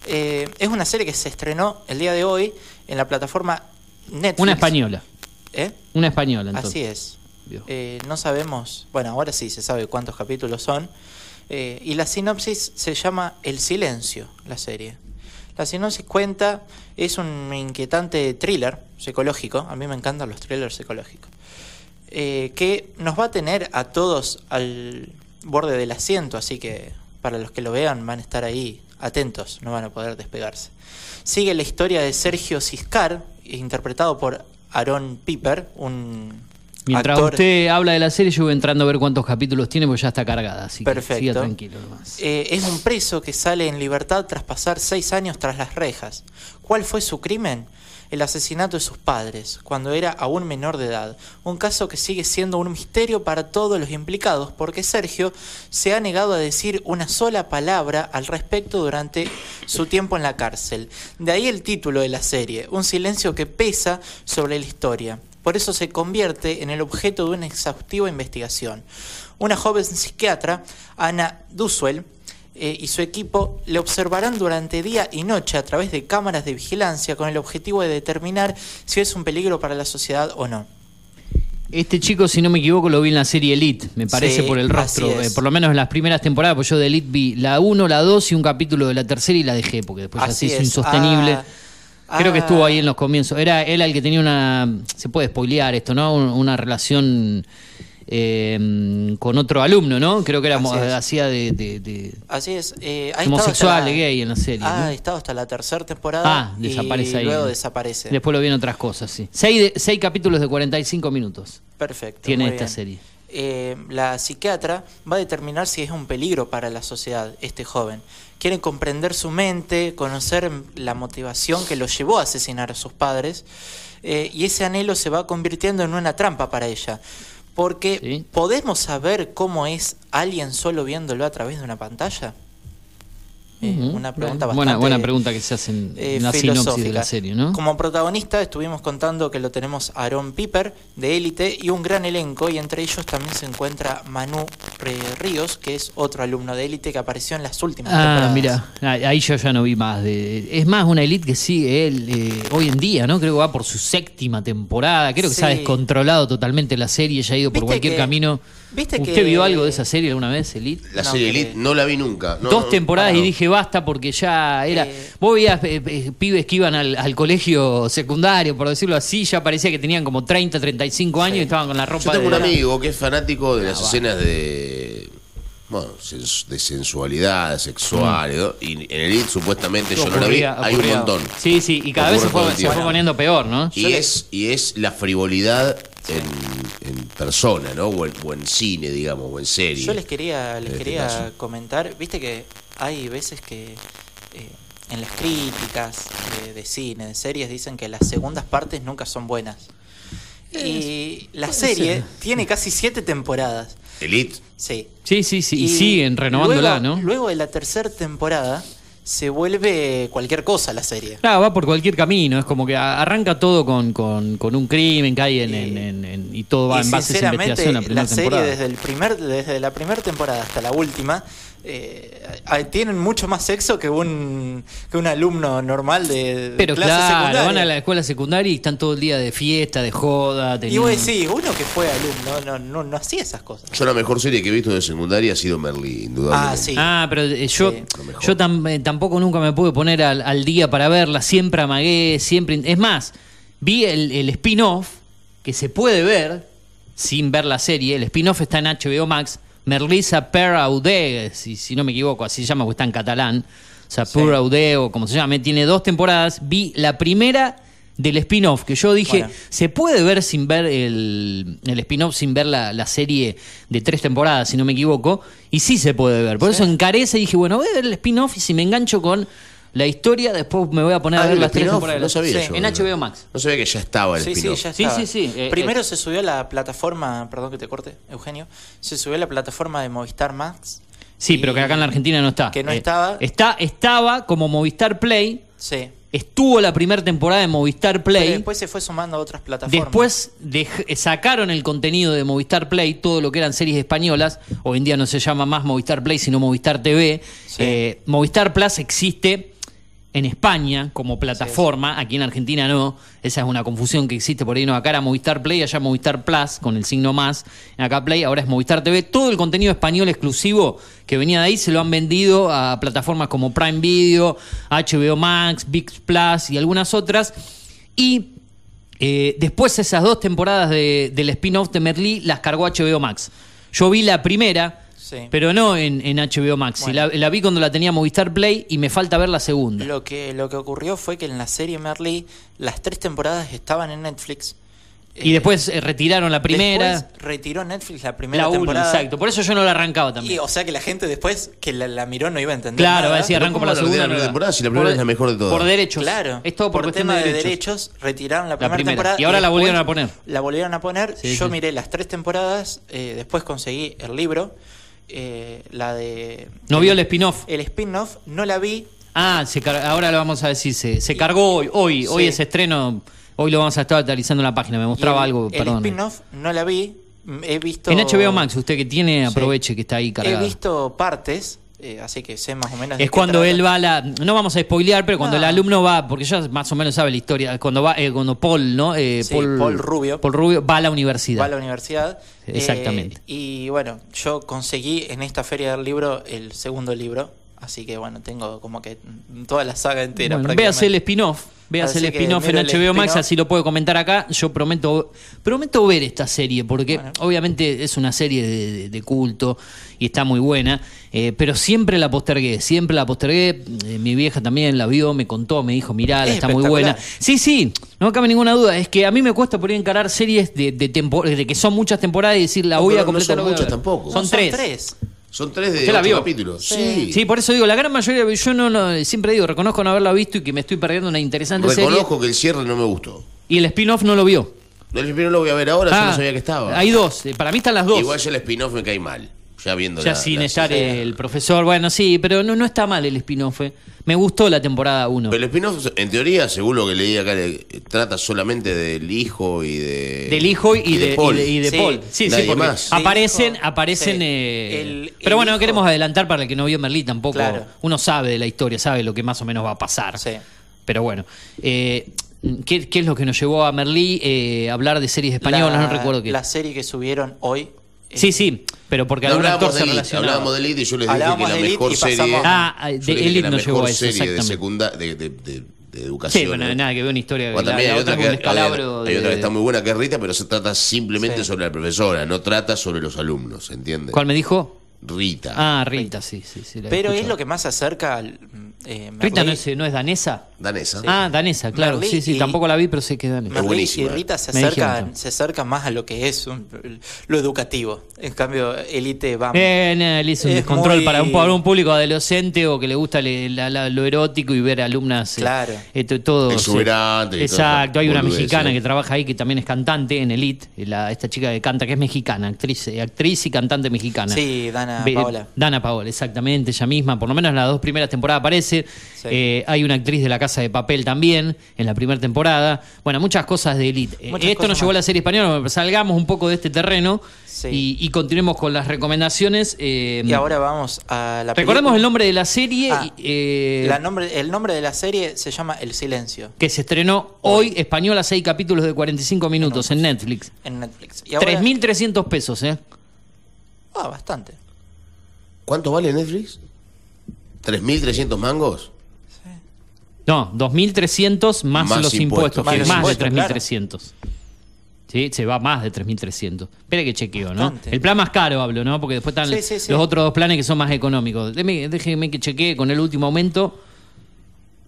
Eh, es una serie que se estrenó el día de hoy en la plataforma Netflix. Una española. ¿Eh? Una española, entonces. Así es. Eh, no sabemos, bueno, ahora sí se sabe cuántos capítulos son. Eh, y la sinopsis se llama El Silencio, la serie. La sinopsis cuenta, es un inquietante thriller psicológico, a mí me encantan los thrillers psicológicos, eh, que nos va a tener a todos al borde del asiento, así que para los que lo vean van a estar ahí atentos, no van a poder despegarse. Sigue la historia de Sergio Ciscar, interpretado por Aaron Piper, un Mientras actor usted habla de la serie, yo voy entrando a ver cuántos capítulos tiene, porque ya está cargada. Así que Perfecto. siga tranquilo nomás. Eh, es un preso que sale en libertad tras pasar seis años tras las rejas. ¿Cuál fue su crimen? El asesinato de sus padres, cuando era aún menor de edad. Un caso que sigue siendo un misterio para todos los implicados, porque Sergio se ha negado a decir una sola palabra al respecto durante su tiempo en la cárcel. De ahí el título de la serie, un silencio que pesa sobre la historia. Por eso se convierte en el objeto de una exhaustiva investigación. Una joven psiquiatra, Ana Duswell, eh, y su equipo le observarán durante día y noche a través de cámaras de vigilancia con el objetivo de determinar si es un peligro para la sociedad o no. Este chico, si no me equivoco, lo vi en la serie Elite, me parece Sí, por el rostro, así eh, por lo menos en las primeras temporadas, pues yo de Elite vi la 1, la 2 y un capítulo de la tercera y la dejé, porque después ya se Así hizo es. insostenible. Ah, Creo que ah. estuvo ahí en los comienzos. Era él el que tenía una, se puede spoilear esto, ¿no? Un- Una relación eh, con otro alumno, ¿no? Creo que era hacía de, de- de- Así es. Eh, ha homosexual, la- gay en la serie. Ha ¿no? estado hasta la tercera temporada. Ah, desaparece y ahí. Luego desaparece. Después lo vi en otras cosas, sí. Seis, de- seis capítulos de 45 minutos. Perfecto. tiene esta bien. serie. Eh, la psiquiatra va a determinar si es un peligro para la sociedad este joven. Quiere comprender su mente, conocer la motivación que lo llevó a asesinar a sus padres, eh, y ese anhelo se va convirtiendo en una trampa para ella. Porque Sí. podemos saber cómo es alguien solo viéndolo a través de una pantalla. Eh. Una pregunta Buena- bastante buena pregunta que se hace en- eh, en la sinopsis de filosófica. la serie, ¿no? Como protagonista estuvimos contando que lo tenemos a Aaron Piper de Élite y un gran elenco y entre ellos también se encuentra Manu eh, Ríos, que es otro alumno de Élite que apareció en las últimas Ah, temporadas. mira, ah, ahí yo ya no vi más. De, es más una elite que sigue él eh, hoy en día, ¿no? Creo que va por su séptima temporada. Creo que se ha Sí. descontrolado totalmente la serie, ya ha ido por cualquier que- camino. viste ¿Usted que- vio algo de esa serie alguna vez, Elite? La No, serie que- Elite no la vi nunca. No, Dos no, temporadas no. y dije basta porque ya era. Eh. Vos veías eh, eh, pibes que iban al, al colegio secundario, por decirlo así, ya parecía que tenían como 30, 35 años y estaban con la ropa Yo tengo un amigo que es fanático de las Ah, va. escenas de. Bueno, sens- de sensualidad sexual. ¿no? Y en Elite, supuestamente, yo no la vi. Ocurría- Hay un montón. Sí, sí, y cada vez se fue, el se fue tiempo. poniendo peor, ¿no? Y es, y es la frivolidad en, en persona, ¿no? O en, o en cine, digamos, o en serie. Yo les quería, les este quería caso. comentar, viste que hay veces que eh, en las críticas de, de cine, de series, dicen que las segundas partes nunca son buenas. Y la serie ser. tiene casi siete temporadas. Elite. Sí. Sí, sí, sí. Y, siguen renovándola, luego, ¿no? Luego de la tercera temporada se vuelve cualquier cosa la serie. Claro, va por cualquier camino. Es como que arranca todo con, con, con un crimen que hay en, Y- en- en- en- y todo va y en base a esa investigación la la, primera serie temporada. desde el primer, desde la primera temporada hasta la última eh, tienen mucho más sexo que un que un alumno normal de, de Pero clase claro, secundaria. van a la escuela secundaria y están todo el día de fiesta, de joda. Y vos decís, uno que fue alumno no, no, no hacía esas cosas. Yo la mejor serie que he visto de secundaria ha sido Merlí, indudablemente. Ah, sí. Ah, pero eh, yo, Sí. Yo tam- eh, tampoco nunca me pude poner al, al día para verla. Siempre amagué, siempre. Es más, vi el, el spin-off que se puede ver sin ver la serie. El spin-off está en HBO Max. Merlisa Per Aude, si, si no me equivoco, así se llama, porque está en catalán. O sea, o como se llame. Tiene dos temporadas. Vi la primera del spin-off, que yo dije, Bueno. se puede ver sin ver el, el spin-off, sin ver la, la serie de tres temporadas, si no me equivoco, y sí se puede ver. Por eso encarece y dije, bueno, voy a ver el spin-off y si me engancho con la historia, después me voy a poner Ah, a ver el las tres temporadas. no sabía Sí, yo, en no. HBO Max. No sabía que ya estaba el Sí, sí, ya Sí, estaba. sí, sí, eh, Primero eh. se subió a la plataforma, perdón que te corte, Eugenio, se subió a la plataforma de Movistar Max. Sí, Y- pero que acá en la Argentina no está. Que no Eh, estaba. Está, estaba como Movistar Play, Sí. estuvo la primera temporada de Movistar Play. Pero después se fue sumando a otras plataformas. Después sacaron el contenido de Movistar Play, todo lo que eran series españolas. Hoy en día no se llama más Movistar Play, sino Movistar TV. Sí. Eh, Movistar Plus existe en España como plataforma, aquí en Argentina no. Esa es una confusión que existe por ahí. No, acá era Movistar Play, allá Movistar Plus, con el signo más. Acá Play, ahora es Movistar TV. Todo el contenido español exclusivo que venía de ahí se lo han vendido a plataformas como Prime Video, HBO Max, VIX Plus y algunas otras. Y eh, después esas dos temporadas de- del spin-off de Merlí las cargó HBO Max. Yo vi la primera, Sí. pero no en, en HBO Max. Y La, la vi cuando la tenía Movistar Play y me falta ver la segunda. Lo que, lo que ocurrió fue que en la serie Merly las tres temporadas estaban en Netflix. y Eh, después eh, retiraron la primera, después retiró Netflix la primera la uno, temporada. exacto. Por eso yo no la arrancaba Y, también. o sea que la gente después que la, la miró no iba a entender. Claro, va a decir, arranco ¿cómo por la la segunda. la primera la- temporada si la primera es la mejor de todas? Por derechos. Claro, Es todo por, cuestión tema de de derechos. derechos. retiraron la primera, primera. temporada. Y ahora la después volvieron a poner. La volvieron a poner. Sí, Yo sí. miré las tres temporadas, eh, después conseguí el libro, eh, la de... No vio el spin-off. El spin-off no la vi. Ah, se ahora lo vamos a decir. Se, se cargó hoy. Hoy, hoy Sí. es estreno. Hoy lo vamos a estar actualizando en la página. Me mostraba el, algo, El perdón. spin-off no la vi. He visto... En HBO Max, usted que tiene, Sí. aproveche que está ahí He cargado. visto partes eh, así que sé más o menos. Es cuando él va a la. No vamos a spoilear, pero cuando No. el alumno va, porque ya más o menos sabe la historia, cuando va, eh, cuando Paul, ¿no? Eh, Sí, Paul Rubio. Paul Rubio va a la universidad. Va a la universidad. Exactamente. eh, y bueno, yo conseguí en esta feria del libro el segundo libro. Así que bueno, tengo como que toda la saga entera. Bueno, prácticamente. véase el spin-off. Véase Así el spin-off en HBO Max, así lo puedo comentar acá. Yo prometo prometo ver esta serie, porque Bueno. obviamente es una serie de, de- de culto y está muy buena, eh, pero siempre la postergué, siempre la postergué. Eh, mi vieja también la vio, me contó, me dijo, mirá, Es está muy buena. Sí, sí, no cabe ninguna duda. Es que a mí me cuesta por ahí encarar series de, de, tempo- de que son muchas temporadas y decir, la No, voy a no completar. son voy a muchas tampoco. Son, No, tres. Son tres de ¿Usted la vio? capítulos. Sí. Sí. Por eso digo, la gran mayoría, yo no, no- siempre digo, reconozco no haberla visto y que me estoy perdiendo una interesante serie. Reconozco que el cierre no me gustó. Y el spin-off no lo vio. El spin-off lo voy a ver ahora, yo Ah, no sabía que estaba. Hay dos, eh, para mí están las dos. Igual ya el spin-off me cae mal. Ya viendo ya la- sin la estar el profesor, bueno, sí, pero no, no está mal el spin-off. eh. Me gustó la temporada 1. Pero el spin-off, en teoría, según lo que leí acá, le- trata solamente del hijo y de. Del hijo y, de, Paul. y de- y de Sí. Paul. Sí, sí, Nadie porque más. aparecen, Del hijo, aparecen. sí. eh, El- pero el bueno, no hijo- queremos adelantar para el que no vio Merlí tampoco. Claro. Uno sabe de la historia, sabe lo que más o menos va a pasar. Sí. Pero bueno, eh, ¿qué, qué es lo que nos llevó a Merlí eh, a hablar de series españolas? La- no recuerdo qué. La serie que subieron hoy. Eh, Sí, sí, pero porque No, algún actor hablábamos de se Elite, relacionaba. hablábamos de Elite y yo les dije que la mejor serie. Ah, de Elite la nos mejor llevó a eso, serie de, secunda, de, de, de- de educación. Sí, bueno, ¿no? nada, que veo una historia. Bueno, la- también la hay otra que, hay otra que está muy buena, que es Rita, pero se trata simplemente Sí. sobre la profesora, no trata sobre los alumnos, ¿entiendes? ¿Cuál me dijo? Rita. Ah, Rita, sí, sí. sí Pero es lo que más se acerca al. Eh, Rita no es, no es danesa. Danesa. Ah, danesa, claro. Merlí sí, sí, y- tampoco la vi, pero sé que es danesa. Merlí buenísima. Y Rita se también. se acercan más a lo que es un- lo educativo. En cambio, Elite va. Eh, no, él hizo un Es descontrol muy- para, un, para un público adolescente o que le gusta le- la- la- lo erótico y ver alumnas. eh, Claro. eh, to- todo, Exuberante Exacto, hay una mexicana que trabaja ahí que también es cantante en Elite. eh, la- esta chica que canta, que es mexicana, actriz, eh, actriz y cantante mexicana. Sí, Dana Paola. Dana Paola, exactamente, ella misma, por lo menos en las dos primeras temporadas aparece. Sí. Eh, hay una actriz de La Casa de Papel también, en la primera temporada. Bueno, muchas cosas de Elite. Eh, Muchas Esto nos llevó a la serie española, salgamos un poco de este terreno Sí. y, y continuemos con las recomendaciones. eh, Y ahora vamos a la recordemos película. el nombre de la serie Ah, y, eh, La nombre, el nombre de la serie se llama El Silencio que se estrenó hoy, española, seis capítulos de 45 minutos en Netflix. en Netflix. Y ahora- 3.300 pesos, ¿eh? Ah, bastante. ¿Cuánto vale Netflix? ¿3.300 mangos? No, 2.300 más, Más los impuestos. impuestos, que Más es los más impuestos, de 3.300. Sí, se va más de 3.300. Espera que chequeo, ¿no? El plan más caro hablo, ¿no? Porque después están Sí, sí, sí. los otros dos planes que son más económicos. Deme- déjeme que chequee con el último aumento.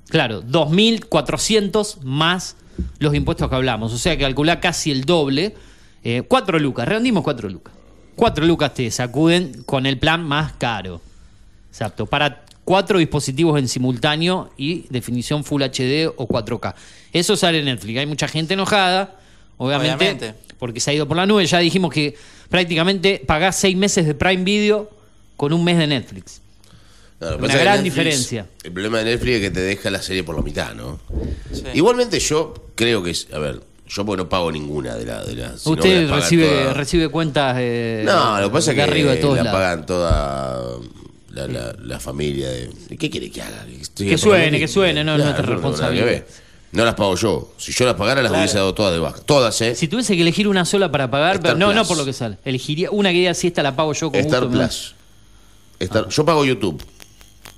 Claro, 2.400 más los impuestos que hablamos. O sea, que calculá casi el doble. Eh, cuatro lucas, redondimos cuatro lucas. Cuatro lucas te sacuden con el plan más caro. Exacto, para cuatro dispositivos en simultáneo y definición Full HD o 4K. Eso sale en Netflix. Hay mucha gente enojada, obviamente, Obviamente. porque se ha ido por la nube. Ya dijimos que prácticamente pagás seis meses de Prime Video con un mes de Netflix. No, Una gran Netflix- diferencia. El problema de Netflix es que te deja la serie por la mitad, ¿no? Sí. Igualmente yo creo que es, a ver, yo porque no pago ninguna de las... De me Usted recibe, recibe cuentas eh, No, lo que pasa es que arriba de todos la lados. pagan toda la, la- la familia. De, ¿Qué quiere que haga? Estoy Que suene, que suene, no es nuestra tengo responsabilidad. No las pago yo. Si yo las pagara, las Claro. hubiese dado todas de baja. Todas, ¿eh? Si tuviese que elegir una sola para pagar, Star pero no, no por lo que sale. Elegiría una que diga si esta la pago yo con Star gusto. me- Plus. Star- Yo pago YouTube.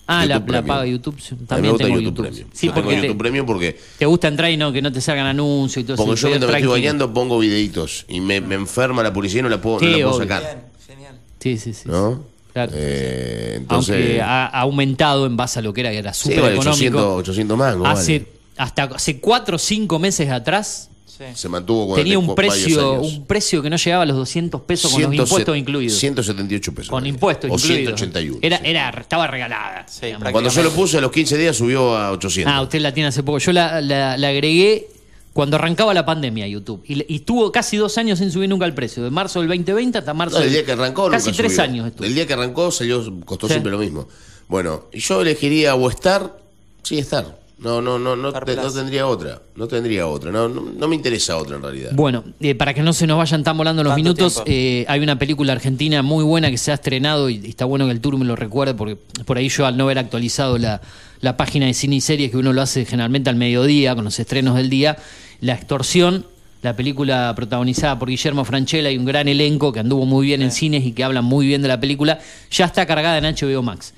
Ah, la, YouTube la Premium. paga YouTube. sí, A mí me También gusta tengo YouTube, YouTube. Premium. Sí, Yo tengo porque te, YouTube Premium porque, te gusta entrar y no que no te salgan anuncios y todo porque eso. yo mientras me estoy bañando pongo videitos y me, me enferma la publicidad y no la puedo, no Sí, la puedo obvio. sacar. Genial. Sí, sí, sí. ¿No? Claro. Eh, entonces, Aunque ha, ha aumentado en base a lo que era, que era sí, súper vale, económico. 800, 800 mangos. hace, vale. Hasta hace cuatro o cinco meses atrás Sí. Se mantuvo con tenía un precio, un precio que no llegaba a los 200 pesos con los impuestos incluidos. 178 pesos. Con impuestos o incluidos. 181. Era, sí. era, estaba regalada. Sí. Cuando yo lo puse a los 15 días subió a 800. Ah, usted la tiene hace poco. Yo la, la- la agregué cuando arrancaba la pandemia YouTube. Y, y estuvo casi dos años sin subir nunca el precio. De marzo del 2020 hasta marzo No, el del- día que arrancó Casi tres subió. años estuvo. El día que arrancó salió, costó Sí. siempre lo mismo. Bueno, y yo elegiría o Star, sí, Star. No, no, no, no, te- no tendría otra. No tendría otra. No, no, no me interesa otra en realidad. Bueno, eh, para que no se nos vayan tan volando los minutos, eh, hay una película argentina muy buena que se ha estrenado y, y está bueno que el tour me lo recuerde porque por ahí yo al no haber actualizado la, la página de cine y series que uno lo hace generalmente al mediodía con los estrenos del día, La Extorsión, la película protagonizada por Guillermo Franchella y un gran elenco que anduvo muy bien en cines y que hablan muy bien de la película, ya está cargada en HBO Max.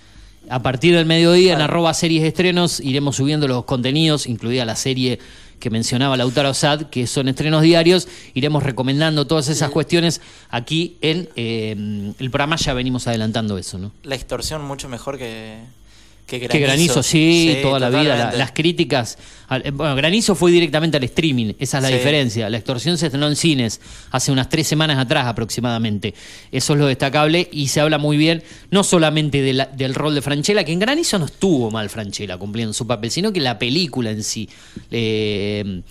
A partir del mediodía, en arroba series estrenos, iremos subiendo los contenidos, incluida la serie que mencionaba Lautaro Sad, que son estrenos diarios. Iremos recomendando todas esas cuestiones aquí en eh, el programa. Ya venimos adelantando eso, ¿no? La extorsión mucho mejor que, que granizo. Que Granizo, sí, toda la vida. la- las críticas. al- eh, Bueno, Granizo fue directamente al streaming, esa es la Sí. diferencia. La extorsión se estrenó en cines hace unas tres semanas atrás aproximadamente. Eso es lo destacable y se habla muy bien, no solamente de la- del rol de Franchella, que en Granizo no estuvo mal Franchella cumpliendo su papel, sino que la película en sí. eh,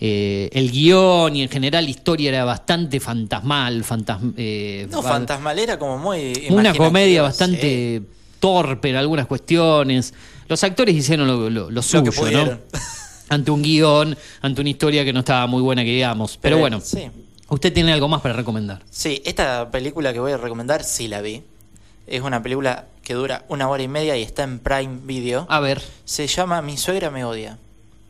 eh, el guion y en general la historia era bastante fantasmal, fantasma, eh, No, fa- Fantasmal era como muy. una comedia sí. Torpe en algunas cuestiones. Los actores hicieron lo, lo- lo suyo, que ¿no? *laughs* Ante un guion, ante una historia que no estaba muy buena, que digamos. Pero, bueno, Sí. usted tiene algo más para recomendar. Sí, esta película que voy a recomendar, sí la vi. Es una película que dura una hora y media y está en Prime Video. A ver, Se llama Mi suegra me odia,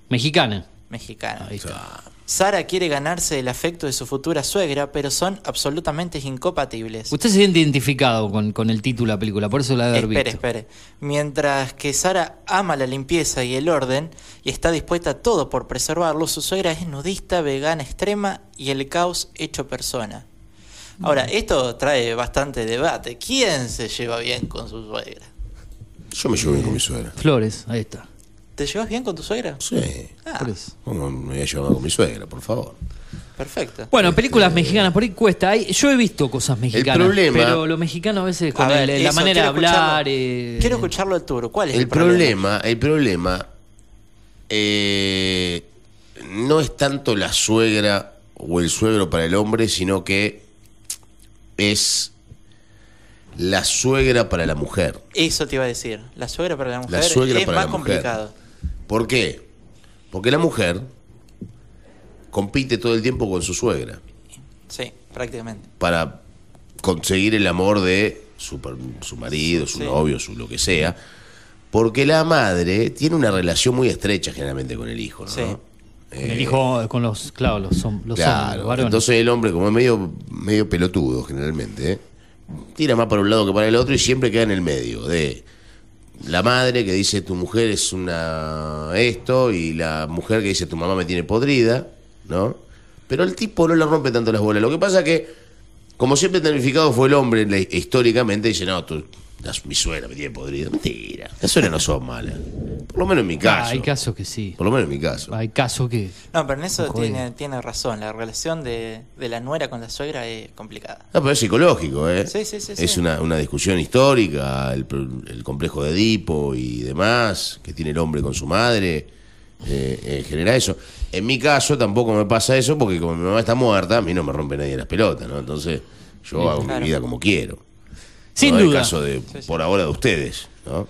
mexicana. mexicana. Ahí está. Sara quiere ganarse el afecto de su futura suegra, pero son absolutamente incompatibles. Usted se siente identificado con, con el título de la película, por eso la debe haber Espere, visto. espere. Mientras que Sara ama la limpieza y el orden y está dispuesta a todo por preservarlo, su suegra es nudista, vegana extrema y el caos hecho persona. Ahora, esto trae bastante debate. ¿Quién se lleva bien con su suegra? Yo me llevo bien con mi suegra. Flores, ahí está. ¿Te llevas bien con tu suegra? Sí. Ah, Por eso. ¿Cómo me voy a llevar con mi suegra, por favor? perfecto. Bueno, películas mexicanas, por ahí cuesta. Hay- yo he visto cosas mexicanas, problema- pero los mexicanos a veces con A ver, el- la eso, manera de hablar... escucharlo- eh, Quiero escucharlo al tour. ¿Cuál es el, El problema, el problema eh, no es tanto la suegra o el suegro para el hombre, sino que es la suegra para la mujer. Eso te iba a decir. La suegra para la mujer La suegra es para más la mujer. complicado. ¿Por qué? Porque la mujer compite todo el tiempo con su suegra Sí, prácticamente. para conseguir el amor de su, su marido, su Sí. novio, su lo que sea. Porque la madre tiene una relación muy estrecha generalmente con el hijo, ¿no? Sí. con el hijo, con los, claro, los, los hombres, Claro, los varones. entonces el hombre, como es medio, medio pelotudo generalmente, ¿eh? tira más para un lado que para el otro y siempre queda en el medio de la madre que dice tu mujer es una esto y la mujer que dice tu mamá me tiene podrida, ¿no? Pero el tipo no le rompe tanto las bolas. Lo que pasa que, como siempre tenificado fue el hombre históricamente, dice, no, tú, la- mi suegra me tiene podrida. Mentira, las suegras no son malas. Por lo menos en mi Ah, caso. hay casos que sí. Por lo menos en mi caso. Hay casos que. No, pero en eso tiene, tiene razón. La relación de, de la nuera con la suegra es complicada. No, pero es psicológico, ¿eh? Sí, sí, sí, Es sí. Una, una discusión histórica, el, pro- el complejo de Edipo y demás, que tiene el hombre con su madre, eh, eh, genera eso. En mi caso tampoco me pasa eso, porque como mi mamá está muerta, a mí no me rompe nadie las pelotas, ¿no? Entonces yo hago claro. mi vida como quiero. Sin no duda. el caso de, Sí, sí. por ahora, de ustedes, ¿no?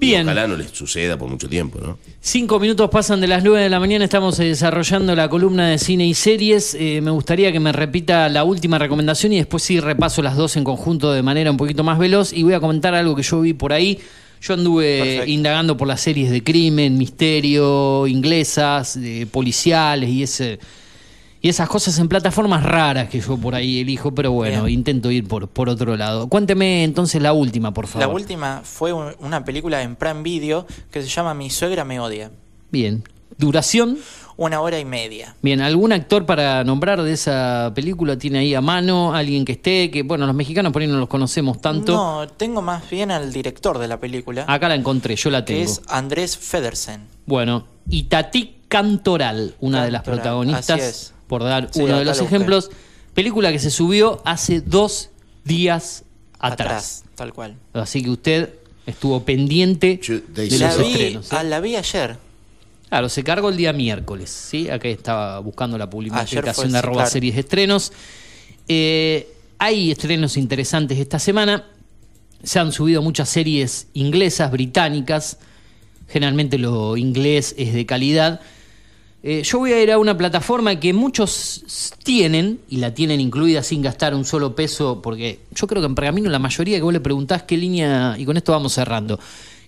Y Bien. ojalá no les suceda por mucho tiempo, ¿no? Cinco minutos pasan de las nueve de la mañana, estamos eh, desarrollando la columna de cine y series. Eh, me gustaría que me repita la última recomendación y después sí repaso las dos en conjunto de manera un poquito más veloz y voy a comentar algo que yo vi por ahí. Yo anduve Perfecto. indagando por las series de crimen, misterio, inglesas, policiales y ese y esas cosas en plataformas raras que yo por ahí elijo, pero bueno, Bien. intento ir por, por otro lado. Cuénteme entonces la última, por favor. La última fue un- una película en Prime Video que se llama Mi suegra me odia. Bien. Duración. Una hora y media. Bien, ¿algún actor para nombrar de esa película tiene ahí a mano? ¿Alguien que esté? Que bueno, los mexicanos por ahí no los conocemos tanto. No, tengo más bien al director de la película, Acá la encontré, yo la que tengo. es Andrés Federsen. Bueno, Itatí Cantoral, una de las protagonistas, así es. Por dar Sí, uno de los busqué. ejemplos. Película que se subió hace dos días atrás. tal cual. Así que usted estuvo pendiente Yo- de- los vi, estrenos. la vi ayer. Claro, se cargó el día miércoles, ¿sí? Acá estaba buscando la publicación fue, de sí, arroba claro. series de estrenos. Eh, hay estrenos interesantes esta semana. Se han subido muchas series inglesas, británicas. generalmente lo inglés es de calidad. Eh, yo voy a ir a una plataforma que muchos tienen, y la tienen incluida sin gastar un solo peso, porque yo creo que en Pergamino la mayoría que vos le preguntás qué línea, y con esto vamos cerrando,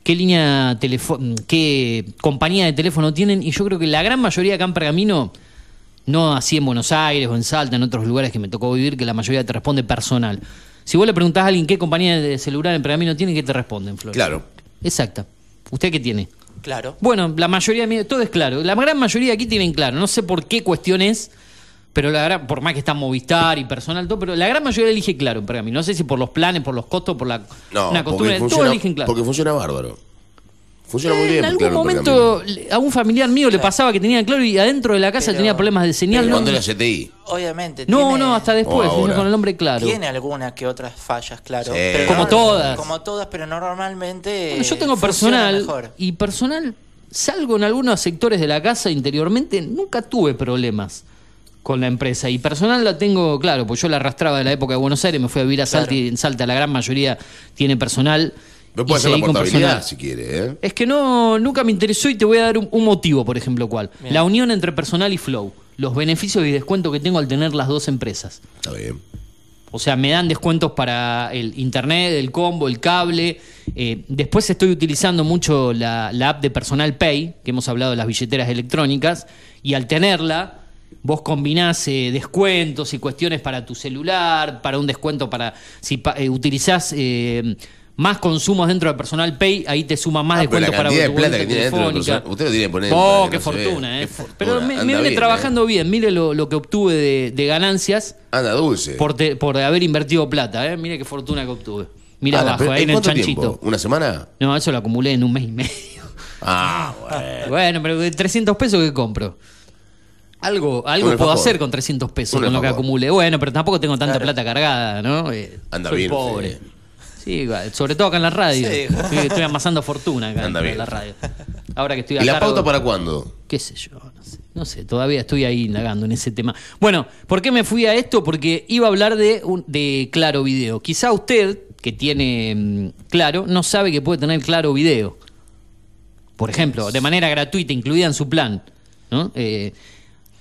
qué línea telefo- qué compañía de teléfono tienen, y yo creo que la gran mayoría acá en Pergamino, no así en Buenos Aires o en Salta, en otros lugares que me tocó vivir, que la mayoría te responde personal. Si vos le preguntás a alguien qué compañía de celular en Pergamino tiene, ¿qué te responden, Flor? Claro. Exacta. ¿Usted qué tiene? Claro. Bueno, la mayoría, todo es claro. La gran mayoría aquí tienen claro. No sé por qué cuestión es, pero la gran, por más que está Movistar y personal, todo, pero la gran mayoría elige claro en Pergamino. No sé si por los planes, por los costos, por la No, una costumbre. porque Todos funciona, eligen claro. porque funciona bárbaro. Funciona muy Eh, bien. en algún claro, momento a un familiar mío le pasaba que tenía claro y adentro de la casa Pero- tenía problemas de señal. Cuando no, era CTI. Obviamente. no, tiene- no, hasta después, con el nombre claro. Tiene algunas que otras fallas, claro. Sí. pero Como no- todas. Como todas, pero normalmente. Bueno, yo tengo personal mejor. y personal salgo en algunos sectores de la casa interiormente, nunca tuve problemas con la empresa y personal la tengo, claro, pues yo la arrastraba de la época de Buenos Aires, me fui a vivir a Salta Claro. y en Salta la gran mayoría tiene personal. Me puede hacer la portabilidad si quiere, ¿eh? Es que no, nunca me interesó y te voy a dar un, un motivo, por ejemplo, cuál. Bien. La unión entre personal y flow. Los beneficios y descuentos que tengo al tener las dos empresas. Está bien. O sea, me dan descuentos para el internet, el combo, el cable. Eh, después estoy utilizando mucho la, la app de Personal Pay, que hemos hablado de las billeteras electrónicas, y al tenerla, vos combinás eh, descuentos y cuestiones para tu celular, para un descuento para si pa- eh, utilizás eh, más consumos dentro de Personal Pay, ahí te suma más Ah, pero la descuentos para de plata que tiene dentro telefónica. personal- usted lo tiene que poner Oh, qué no fortuna, eh. Qué fortuna. Pero me, viene bien, trabajando bien. Mire lo, lo que obtuve de, de ganancias Anda dulce. por, te- por haber invertido plata, ¿eh? Mire qué fortuna que obtuve. Mira abajo, ahí en el chanchito. tiempo? ¿Una semana? No, eso lo acumulé en un mes y medio. *laughs* Ah, bueno. bueno, pero de 300 pesos que compro. Algo, algo puedo hacer con 300 pesos con lo que acumulé. Bueno, pero tampoco tengo tanta Claro. plata cargada, ¿no? Eh, Anda soy bien, pobre. Sí, sobre todo acá en la radio. Sí. Estoy, estoy amasando fortuna acá Anda en bien. la radio. Ahora que estoy a ¿Y la cargo- pauta para cuándo? qué sé yo, no sé, no sé, todavía estoy ahí indagando en ese tema. Bueno, ¿por qué me fui a esto? Porque iba a hablar de, de Claro Video. Quizá usted, que tiene mm, Claro, no sabe que puede tener Claro Video. Por ejemplo, de manera gratuita, incluida en su plan. ¿no? Eh,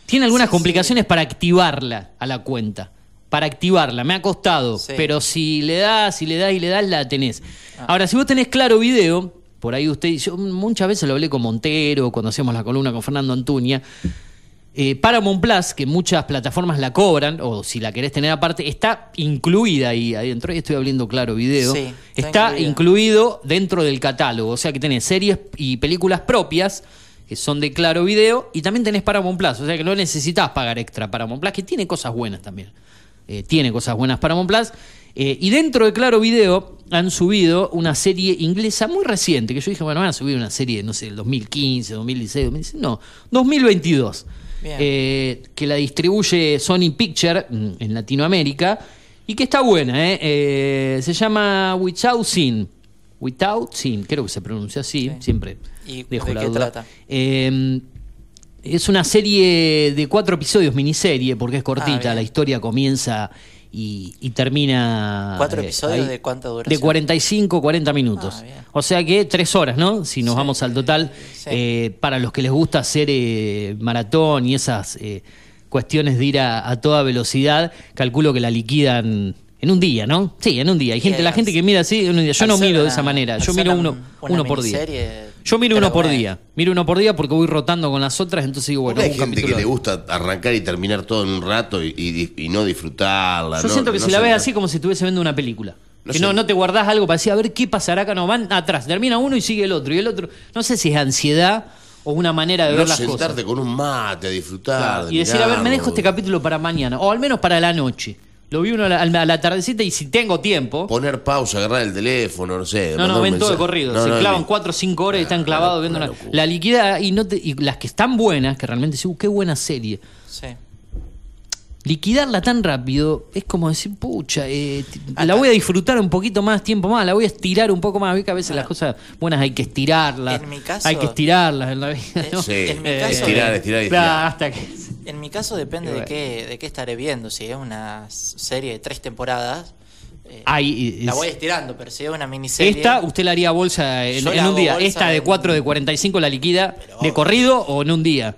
tiene algunas complicaciones para activarla a la cuenta. Para activarla, me ha costado, Sí. pero si le das, si le das y le das, la tenés. Ah. Ahora, si vos tenés claro video, por ahí usted, yo muchas veces lo hablé con Montero, cuando hacíamos la columna con Fernando Antuña, eh, Paramount Plus, que muchas plataformas la cobran, o si la querés tener aparte, está incluida ahí adentro. Ahí estoy hablando claro video. Sí, está está incluido. dentro del catálogo. O sea que tenés series y películas propias que son de claro video y también tenés Paramount Plus. O sea que no necesitas pagar extra Paramount Plus, que tiene cosas buenas también. Eh, tiene cosas buenas Paramount Plus. Eh, y dentro de Claro Video han subido una serie inglesa muy reciente, que yo dije, bueno, van a subir una serie, no sé, del 2015, 2016, 2016, no, 2022, Bien. eh, que la distribuye Sony Picture mm, en Latinoamérica y que está buena, ¿eh? Eh, se llama Without Sin. Without Sin, creo que se pronuncia así, Sí. siempre ¿Y dejo de la qué duda. trata? Es una serie de cuatro episodios, miniserie, porque es cortita. Ah, la historia comienza y, y termina. ¿Cuatro eh, episodios ahí, de cuánta De duración? 45, 40 minutos. Ah, o sea que tres horas, ¿no? Si nos Sí, vamos al total. sí. eh, para los que les gusta hacer eh, maratón y esas eh, cuestiones de ir a, a toda velocidad, calculo que la liquidan. En un día, ¿no? Sí, en un día. Hay gente, la gente que mira así, en un día. Yo no miro de esa manera. Yo miro uno, uno por día. Yo miro uno por día. Miro uno por día porque voy rotando con las otras, entonces digo, bueno, Porque hay un gente que capítulo. le gusta arrancar y terminar todo en un rato y, y- y no disfrutarla. Yo no- siento que no si la se- ves así como si estuviese viendo una película. No que sé. no, no te guardás algo para decir, a ver qué pasará acá. No, van atrás. Termina uno y sigue el otro. Y el otro. No sé si es ansiedad o una manera de no ver las sentarte cosas. con un mate a disfrutar. Claro, de Y decir, a ver, me dejo mirarlo. este capítulo para mañana. O al menos para la noche. Lo vi uno a la, a la tardecita y si tengo tiempo. Poner pausa, agarrar el teléfono, no sé. No, no, ven todo de corrido. No, se no, clavan ni- 4 o 5 horas y están Ah, clavados viendo una, la liquida y, no te- y las que están buenas, que realmente sí, uh, qué buena serie. Sí. liquidarla tan rápido es como decir, pucha, eh, Ah, la voy a disfrutar un poquito más tiempo más, la voy a estirar un poco más. Vi que a veces las cosas buenas hay que estirarlas. En mi caso- hay que estirarlas en la vida. ¿no? Sí, En mi Eh, caso- estirar, estirar, claro, estirar. hasta que. En mi caso depende de qué, de qué estaré viendo. Si es una serie de tres temporadas, eh, la voy estirando, pero si es una miniserie. esta usted la haría bolsa en, un día. Esta de en- 4 de 45 la liquida Pero de corrido o en un día.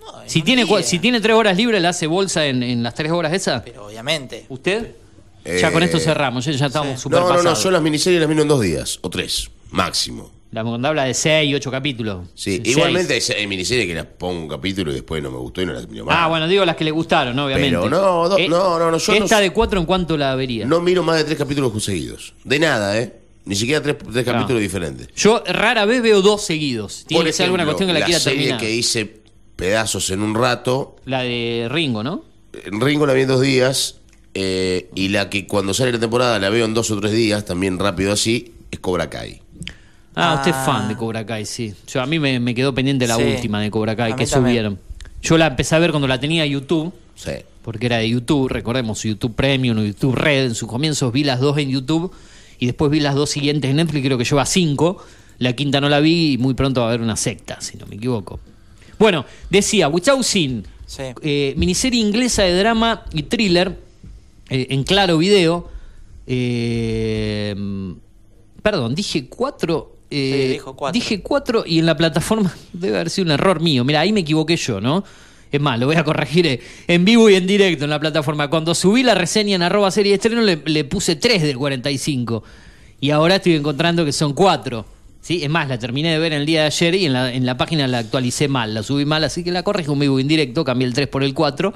No, en Si un tiene, día. si tiene 3 horas libres, ¿la hace bolsa en, en las 3 horas esas? Pero obviamente. ¿Usted? ya con Eh, esto cerramos, ya, ya estamos sí. súper No, no, no, pasados. yo las miniseries las miro en dos días, o tres, máximo. La cuando habla de 6, 8 capítulos. Sí, Seis. igualmente hay, miniseries que las pongo un capítulo y después no me gustó y no las miro más. Ah, bueno, digo las que le gustaron, ¿no? obviamente. Pero no, no, Eh, no, no, no, yo no Esta sé. de 4 en cuánto la vería. No miro más de tres capítulos seguidos. De nada, ¿eh? Ni siquiera tres, tres No. capítulos diferentes. Yo rara vez veo dos seguidos. Tiene Por que ser alguna cuestión que la, quiera serie terminar. que hice pedazos en un rato, La de Ringo, ¿no? Ringo la vi en dos días, eh, y la que cuando sale la temporada la veo en dos o tres días, también rápido así, es Cobra Kai. Ah, usted es Ah. fan de Cobra Kai, sí. Yo, a mí me, me quedó pendiente la Sí. última de Cobra Kai A que subieron. Yo la empecé a ver cuando la tenía YouTube, Sí. porque era de YouTube, recordemos, YouTube Premium YouTube Red. En sus comienzos vi las dos en YouTube y después vi las dos siguientes en Netflix, creo que lleva cinco. La quinta no la vi y muy pronto va a haber una secta, si no me equivoco. Bueno, decía, Without Sin, Sí. eh, miniserie inglesa de drama y thriller eh, en claro video. Eh, perdón, dije cuatro. Eh, Sí, dijo cuatro. Dije cuatro y en la plataforma *laughs* debe haber sido un error mío. Mira, ahí me equivoqué yo, ¿no? Es más, lo voy a corregir eh, en vivo y en directo en la plataforma. Cuando subí la reseña en arroba serie de estreno le, le puse 3 del 45. Y ahora estoy encontrando que son 4. ¿Sí? Es más, la terminé de ver el día de ayer y en la, en la página la actualicé mal, la subí mal, así que la corrijo en vivo y en directo, cambié el 3 por el 4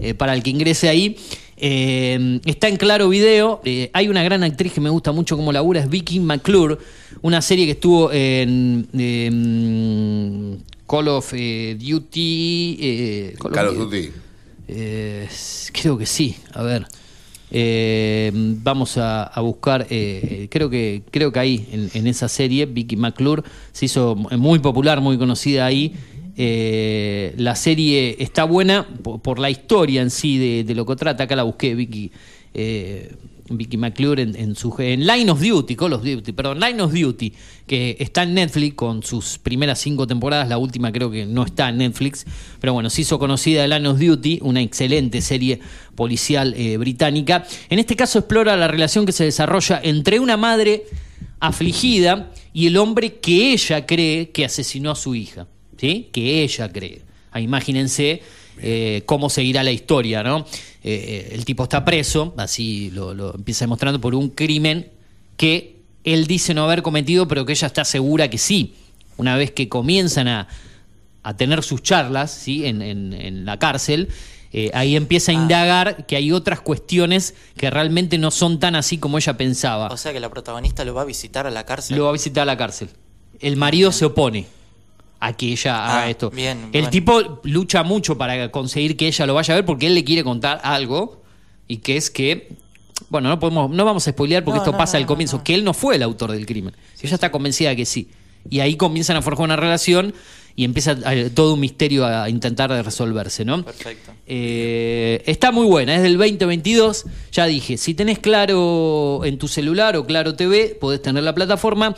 eh, para el que ingrese ahí. Eh, está en claro video. eh, hay una gran actriz que me gusta mucho como labura, es Vicky McClure, una serie que estuvo en em, Call of eh, Duty. eh, Call of Duty. eh, creo que sí, a ver. Eh, vamos a, a buscar, eh, creo que creo que ahí, en, en esa serie, Vicky McClure se hizo muy popular, muy conocida ahí. Eh, la serie está buena por, la historia en sí de, lo que trata. Acá la busqué, Vicky. eh, Vicky McClure en, en su en Line of Duty, Call of Duty, perdón, Line of Duty, que está en Netflix con sus primeras cinco temporadas, la última creo que no está en Netflix, pero bueno, se hizo conocida Line of Duty, una excelente serie policial eh, británica. En este caso explora la relación que se desarrolla entre una madre afligida y el hombre que ella cree que asesinó a su hija, ¿sí? Que ella cree. Ah, imagínense eh, cómo seguirá la historia, ¿no? Eh, el tipo está preso, así lo, lo empieza demostrando, por un crimen que él dice no haber cometido, pero que ella está segura que sí. Una vez que comienzan a, a tener sus charlas ¿sí? en, en- en la cárcel, eh, ahí empieza a Ah. indagar que hay otras cuestiones que realmente no son tan así como ella pensaba. O sea que la protagonista lo va a visitar a la cárcel. Lo va a visitar a la cárcel. El marido se opone a que ella haga Ah, esto. bien, el bueno. tipo lucha mucho para conseguir que ella lo vaya a ver porque él le quiere contar algo y que es que bueno, no podemos no vamos a spoilear porque No, esto no, pasa no, al comienzo, que él no fue el autor del crimen. ella está convencida de que sí. Y ahí comienzan a forjar una relación y empieza eh, todo un misterio a intentar resolverse, ¿no? Perfecto. Eh, está muy buena, es del 2022. Ya dije, si tenés Claro en tu celular o Claro TV, podés tener la plataforma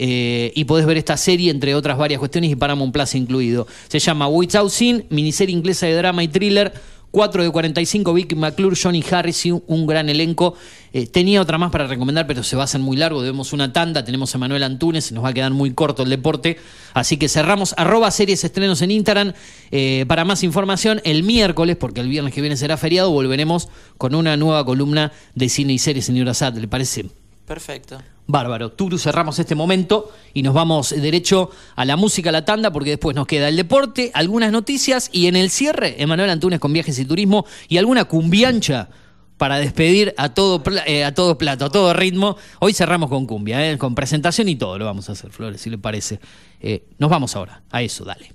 eh, y podés ver esta serie, entre otras varias cuestiones, y Paramount Plus incluido. Se llama Without Sin, miniserie inglesa de drama y thriller. 4 de 45, Vicky McClure, Johnny Harris y un, gran elenco. Eh, tenía otra más para recomendar, pero se va a hacer muy largo. Debemos una tanda. Tenemos a Manuel Antunes, nos va a quedar muy corto el deporte. Así que cerramos arroba series estrenos en Instagram. Eh, para más información, el miércoles, porque el viernes que viene será feriado, volveremos con una nueva columna de cine y series, señora Sad. ¿Le parece? Perfecto. Bárbaro. Turu, cerramos este momento y nos vamos derecho a la música, a la tanda, porque después nos queda el deporte, algunas noticias y en el cierre, Emanuel Antunes con viajes y turismo y alguna cumbiancha para despedir a todo, eh, a todo plato, a todo ritmo. Hoy cerramos con cumbia, eh, con presentación y todo lo vamos a hacer, Flores, si le parece. Eh, nos vamos ahora, a eso, dale.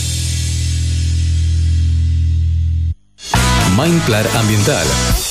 Mindclar Ambiental.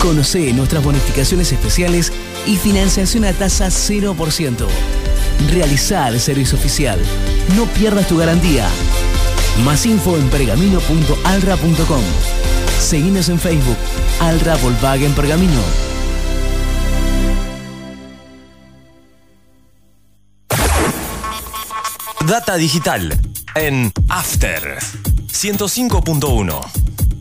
Conoce nuestras bonificaciones especiales y financiación a tasa 0%. Realiza el servicio oficial. No pierdas tu garantía. Más info en pergamino.alra.com. Seguinos en Facebook. Alra Volkswagen Pergamino. Data digital en After 105.1.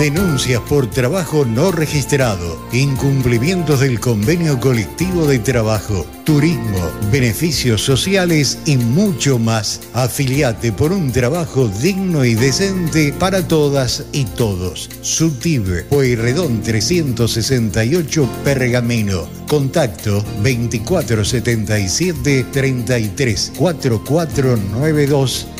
Denuncias por trabajo no registrado, incumplimientos del convenio colectivo de trabajo, turismo, beneficios sociales y mucho más. Afiliate por un trabajo digno y decente para todas y todos. Subtive, Pueyrredón 368 Pergamino. Contacto 2477 33 4492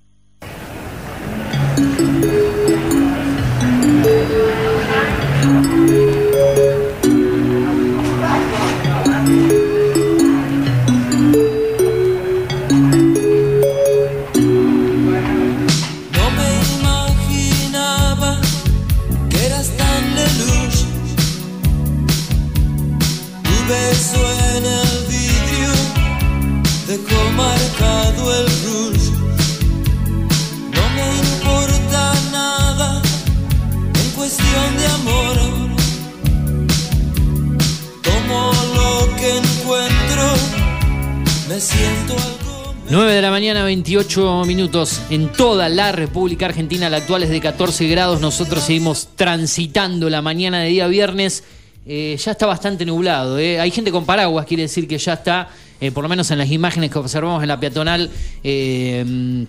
Algo 9 de la mañana, 28 minutos. En toda la República Argentina, la actual es de 14 grados. Nosotros seguimos transitando la mañana de día viernes. Eh, ya está bastante nublado. eh. Hay gente con paraguas, quiere decir que ya está, eh, por lo menos en las imágenes que observamos en la peatonal. eh,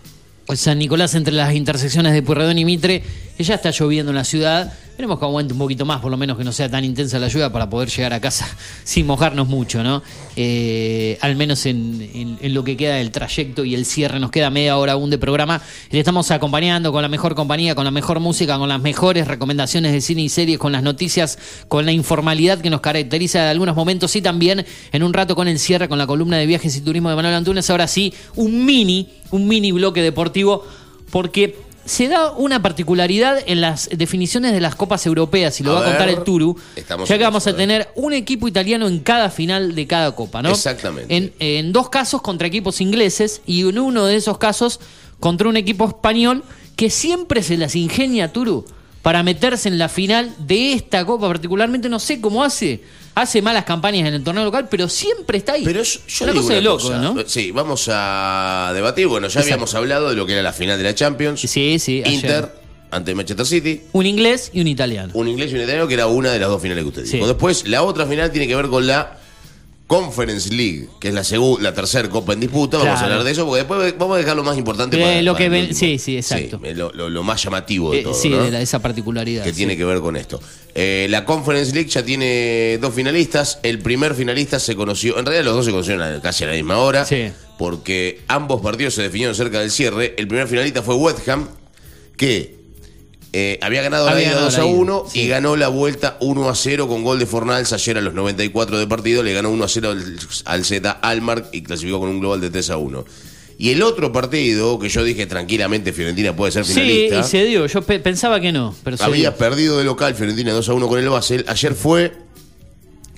San Nicolás entre las intersecciones de Pueyrredón y Mitre, ya está lloviendo en la ciudad. Esperemos que aguante un poquito más, por lo menos que no sea tan intensa la lluvia para poder llegar a casa *laughs* sin mojarnos mucho, ¿no? Eh, al menos en, lo que queda del trayecto y el cierre, nos queda media hora aún de programa. Le estamos acompañando con la mejor compañía, con la mejor música, con las mejores recomendaciones de cine y series, con las noticias, con la informalidad que nos caracteriza de algunos momentos y también en un rato con el cierre, con la columna de viajes y turismo de Manuel Antunes. Ahora sí, un mini, un mini bloque deportivo, porque se da una particularidad en las definiciones de las copas europeas, y lo A va a contar el Turu, ya que vamos a tener un equipo italiano en cada final de cada copa, ¿no? Exactamente. En, en dos casos contra equipos ingleses y en uno de esos casos contra un equipo español que siempre se las ingenia Turu para meterse en la final de esta copa particularmente no sé cómo hace hace malas campañas en el torneo local pero siempre está ahí Pero yo, yo una digo cosa de loco cosa. ¿no? Sí, vamos a debatir. Bueno, ya Exacto. habíamos hablado de lo que era la final de la Champions. Sí, sí, ayer. Inter ante Manchester City. un inglés y un italiano Un inglés y un italiano que era una de las dos finales que usted Sí. dijo. Después, la otra final tiene que ver con la Conference League, que es la segunda, la tercera copa en disputa. Vamos a hablar de eso porque después vamos a dejar lo más importante Eh, para, lo para que el ven- sí, sí, exacto. Sí, lo, lo- lo más llamativo de Eh, todo. sí ¿no? de la- esa particularidad que sí. tiene que ver con esto. Eh, la Conference League ya tiene dos finalistas. El primer finalista se conoció, en realidad los dos se conocieron casi a la misma hora, Sí. porque ambos partidos se definieron cerca del cierre. El primer finalista fue West Ham, que eh, había ganado la Había ida ganado 2 la a ida, 1 sí. y ganó la vuelta 1 a 0 con gol de Fornals ayer a los 94 de partido. Le ganó 1 a 0 al, al Z Almark y clasificó con un global de 3 a 1. Y el otro partido, que yo dije tranquilamente Fiorentina puede ser sí finalista. y se dio yo pe- pensaba que no pero Había dio. perdido de local Fiorentina 2 a 1 con el Basel. Ayer fue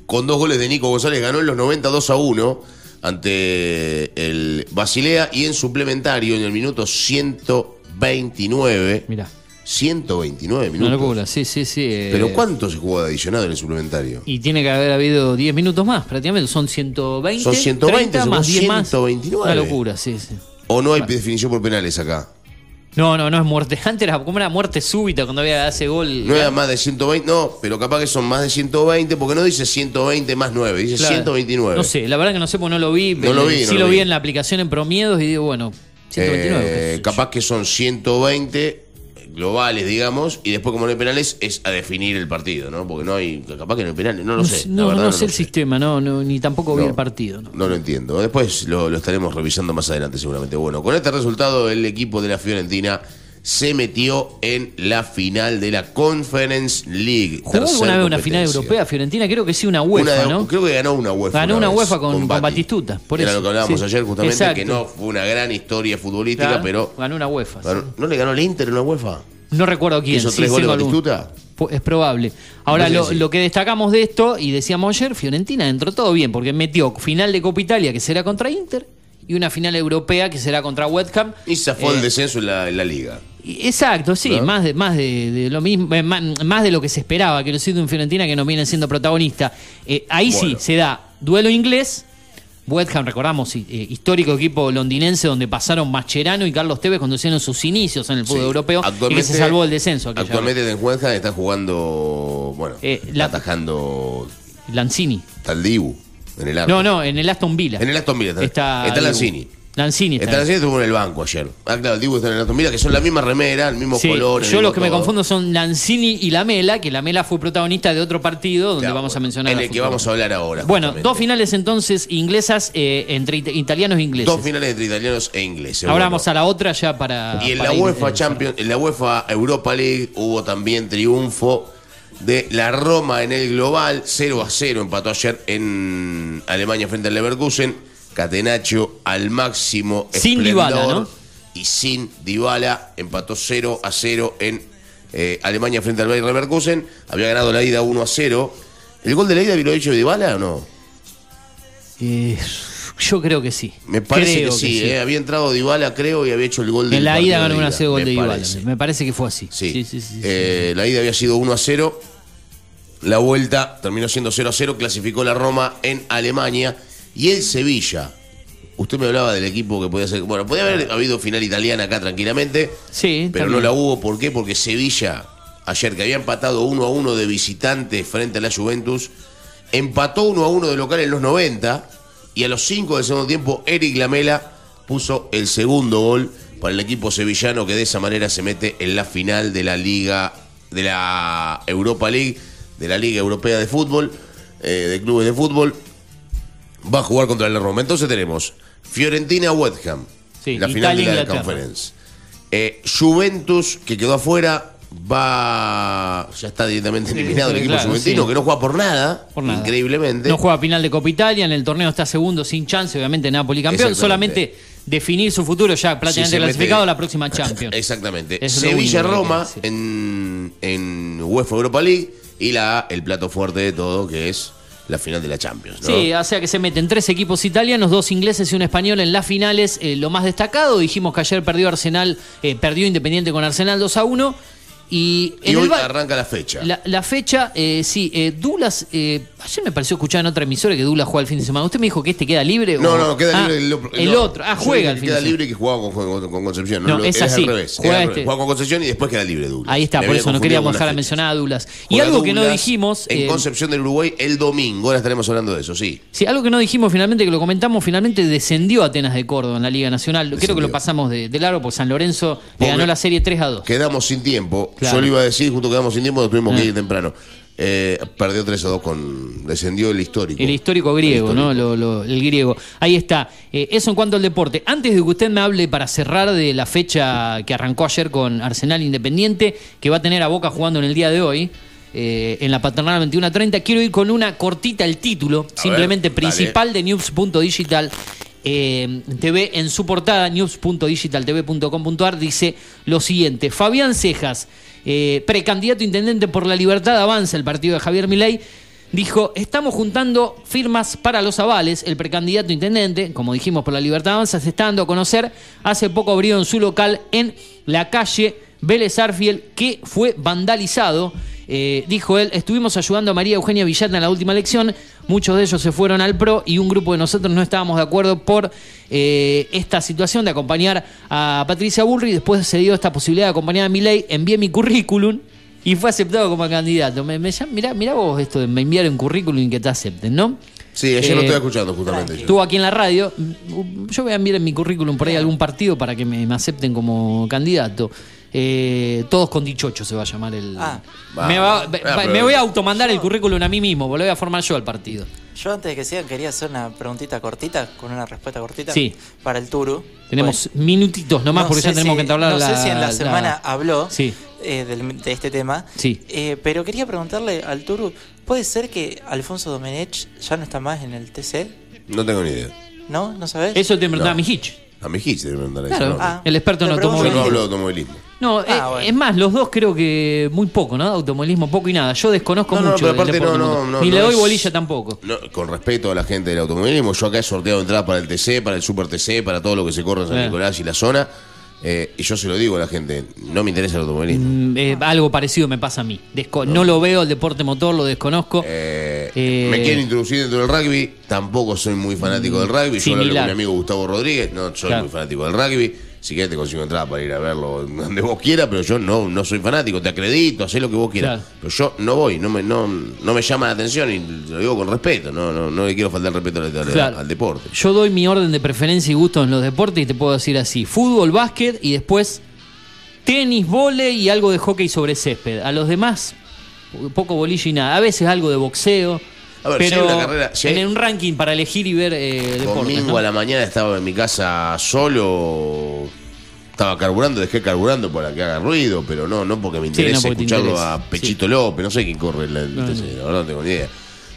con dos goles de Nico González, ganó en los 90 2 a 1 ante el Basilea y en suplementario en el minuto 129. Mira. 129 una minutos. locura sí sí sí eh, Pero ¿cuánto se jugó de adicionado en el suplementario? Y tiene que haber habido 10 minutos más, prácticamente. Son 120. Son 120, 30 son más 10 más. 129. Una locura, sí, sí. ¿O no hay definición por penales acá? No, no, no es muerte. *laughs* Antes era como una muerte súbita cuando había ese gol. No era más de 120, no, pero capaz que son más de 120, porque no dice 120 más 9, dice Claro. 129. No sé, la verdad que no sé porque no lo vi. No lo vi, Sí no lo lo vi vi. en la aplicación en promiedos y digo, bueno, 129. Eh, capaz que son 120 globales, digamos, y después como no hay penales es a definir el partido, ¿no? Porque no hay, capaz que no hay penales, no lo sé. la No, verdad no, no sé el sistema, no, no, ni tampoco vi el partido. ¿no? No lo entiendo. Después lo, lo estaremos revisando más adelante seguramente. Bueno, con este resultado el equipo de la Fiorentina se metió en la final de la Conference League. ¿Jugó alguna vez una final europea Fiorentina? Creo que sí, una UEFA, Una ¿no? Creo que ganó una UEFA. Ganó una UEFA con, con Bati. Batistuta. Por Era eso. lo que hablábamos Sí. ayer justamente, Exacto. que no fue una gran historia futbolística, Claro, pero... Ganó una UEFA. sí. ¿No le ganó el Inter una UEFA? No recuerdo quién. ¿Hizo sí, tres goles tengo algún- Batistuta? Es probable. Ahora, lo, sí. lo que destacamos de esto, y decíamos ayer, Fiorentina entró todo bien, porque metió final de Copa Italia, que será contra Inter, y una final europea, que será contra West Ham. Y se fue Eh, el descenso en la, en la liga. Exacto, sí, ¿No? más, de, más de, de lo mismo, eh, más, más de lo que se esperaba, quiero decir, de un Fiorentina que nos viene siendo protagonista. Eh, ahí sí, se da duelo inglés. West Ham, recordamos, eh, histórico equipo londinense donde pasaron Mascherano y Carlos Tevez cuando hicieron sus inicios en el fútbol Sí. europeo y que se salvó del descenso. Actualmente en Juanja está jugando, bueno, Eh, la- atajando. Lanzini. Taldibu en el arco. No, no, en el Aston Villa. En el Aston Villa está, Está, está Lanzini. Lanzini está. Lanzini estuvo en el banco ayer. Ah, claro, el Dibu está en el Aston Villa, que son la misma remera, el mismo Sí, color. yo los que me confundo son Lanzini y Lamela, que Lamela fue protagonista de otro partido donde Claro, vamos a mencionar. En el que vamos a hablar ahora. Bueno, justamente. dos finales entonces inglesas eh, entre it- italianos e ingleses. Dos finales entre italianos e ingleses. Ahora bueno. vamos a la otra ya para. Y en para la UEFA eh, Champions, en la UEFA Europa League hubo también triunfo de la Roma en el global, 0 a 0 empató ayer en Alemania frente al Leverkusen. Catenaccio al máximo Sin esplendor Dybala, ¿no? Y sin Dybala empató 0 a 0 en eh, Alemania frente al Bayer Leverkusen. Había ganado la ida 1 a 0. ¿El gol de la ida lo hecho Dybala o no? eh, yo creo que sí. Me parece Creo que sí, eh, había entrado Dybala creo y había hecho el gol del En la ida ganó de una ida, C gol de Dybala. Me parece que fue así. Sí. La ida había sido 1 a 0. La vuelta terminó siendo 0 a 0. Clasificó la Roma en Alemania. Y el Sevilla, usted me hablaba del equipo que podía ser. Bueno, podía haber habido final italiana acá tranquilamente. Sí, Pero no la hubo. ¿Por qué? Porque Sevilla, ayer que había empatado 1 a 1 de visitante frente a la Juventus, empató 1 a 1 de local en los 90 y a los 5 del segundo tiempo Eric Lamela puso el segundo gol para el equipo sevillano que de esa manera se mete en la final de la Liga, de la Europa League, de la Liga Europea de Fútbol, eh, de clubes de fútbol. Va a jugar contra la Roma. Entonces tenemos Fiorentina-West Ham, Sí, la final de la. Conference. Eh, Juventus, que quedó afuera, va. Ya está directamente Sí, eliminado el equipo claro, juventino, sí. que no juega por nada, Por nada. increíblemente. No juega final de Copa Italia, en el torneo está segundo sin chance, obviamente Napoli campeón, solamente definir su futuro ya prácticamente Sí, clasificado mete- a la próxima Champions. Exactamente. Sevilla-Roma en, en UEFA Europa League y la el plato fuerte de todo, que es la final de la Champions. ¿no? Sí, o sea que se meten tres equipos italianos, dos ingleses y un español en las finales. Eh, lo más destacado, dijimos que ayer perdió Arsenal, eh, perdió Independiente con Arsenal 2 a 1. Y, hoy arranca la fecha. la, la fecha, eh, sí, eh, Douglas, eh, ayer me pareció escuchar en otra emisora que Douglas juega el fin de semana. ¿Usted me dijo que este queda libre? No, o- no, queda Ah, libre el, el no, otro. Ah, juega el fin Queda de semana. libre y que jugaba con, con- con Concepción. No, es al así, revés. juega es al este. revés. Juega con Concepción y después queda libre Douglas. Ahí está, por eso no queríamos dejar fecha. mencionar a Douglas. Y algo que no dijimos. En eh, Concepción del Uruguay el domingo. Ahora estaremos hablando de eso, sí. Sí, algo que no dijimos finalmente, que lo comentamos, finalmente descendió Atenas de Córdoba en la Liga Nacional. Creo que lo pasamos de, de largo porque San Lorenzo le ganó la serie 3 a 2. Quedamos sin tiempo. Claro. Yo le iba a decir, justo quedamos sin tiempo, nos tuvimos Ah. que ir temprano. Eh, perdió 3 a 2 con. Descendió el histórico. El histórico griego, ¿no? Lo- lo- el griego. Ahí está. Eh, eso en cuanto al deporte. Antes de que usted me hable para cerrar de la fecha que arrancó ayer con Arsenal Independiente, que va a tener a Boca jugando en el día de hoy, eh, en la paternal 21 a 30, quiero ir con una cortita el título, simplemente dale. principal de news.digital. eh, TV en su portada, news.digitaltv.com.ar, dice lo siguiente: Fabián Cejas, eh, precandidato intendente por la libertad, avanza el partido de Javier Milei. Dijo, estamos juntando firmas para los avales. El precandidato intendente, como dijimos por la libertad avanza, se está dando a conocer. Hace poco abrió en su local en la calle Vélez Arfiel, que fue vandalizado. Eh, dijo él, estuvimos ayudando a María Eugenia Villata en la última elección. Muchos de ellos se fueron al PRO y un grupo de nosotros no estábamos de acuerdo por eh, esta situación de acompañar a Patricia Bullrich. Después se dio esta posibilidad de acompañar a Milei. Envié mi currículum y fue aceptado como candidato. Me, me mirá, mirá vos esto de me enviar un currículum y que te acepten, ¿no? Sí, ayer lo Eh, estoy escuchando justamente. yo. Estuvo aquí en la radio. Yo voy a enviar en mi currículum por ahí a algún partido para que me, me acepten como candidato. Eh, todos con dichocho se va a llamar el. Ah. me, va- Ah, va- me voy a automandar el currículum a mí mismo, porque lo voy a formar yo al partido. Yo antes de que sigan quería hacer una preguntita cortita, con una respuesta cortita. Sí. Para el Turu. Tenemos minutitos nomás No porque ya sé tenemos si- que entablar no la. sé si en la semana habló Sí. eh, del- de este tema. Sí. Eh, pero quería preguntarle al Turu, ¿puede ser que Alfonso Domenech ya no está más en el TC? No tengo ni idea. ¿No? ¿No sabes? Eso te preguntaba No. mi Hitch. A mi Hitch debe mandar Claro, eso. ah, el experto en le pregunto- Yo no automovilismo. hablo de automovilismo. No, eh, Ah, bueno. es más, los dos creo que muy poco, ¿no? Automovilismo poco y nada. Yo desconozco No, no, mucho pero del aparte deporte no, no, motor. no, Ni no le doy es- bolilla tampoco. No, con respeto a la gente del automovilismo, yo acá he sorteado entradas para el TC, para el Super TC, para todo lo que se corre en San Eh. Nicolás y la zona. Eh, y yo se lo digo a la gente, no me interesa el automovilismo. Mm, eh, algo parecido me pasa a mí. Desco- no. lo veo el deporte motor, lo desconozco. Eh, Me quieren introducir dentro del rugby, tampoco soy muy fanático del rugby. Yo hablo con Similar. mi amigo Gustavo Rodríguez, no soy Claro. muy fanático del rugby. Si querés te consigo entrada para ir a verlo donde vos quieras, pero yo no, no soy fanático, te acredito, hacé lo que vos quieras. Claro. Pero yo no voy, no me, no, no me llama la atención y lo digo con respeto, no, no, no le quiero faltar el respeto al, al- Claro. al deporte. Yo doy mi orden de preferencia y gusto en los deportes y te puedo decir así: fútbol, básquet y después tenis, vóley y algo de hockey sobre césped. A los demás, poco bolillo y nada. A veces algo de boxeo. A ver, si pero hay una carrera- si hay- en un ranking para elegir y ver eh, deportes. Domingo ¿no? a la mañana estaba en mi casa solo. Estaba carburando, dejé carburando para que haga ruido, pero no, no porque me Sí, interese no porque te escucharlo interesa. a Pechito López, no sé quién corre el, el No, TC, no tengo ni idea.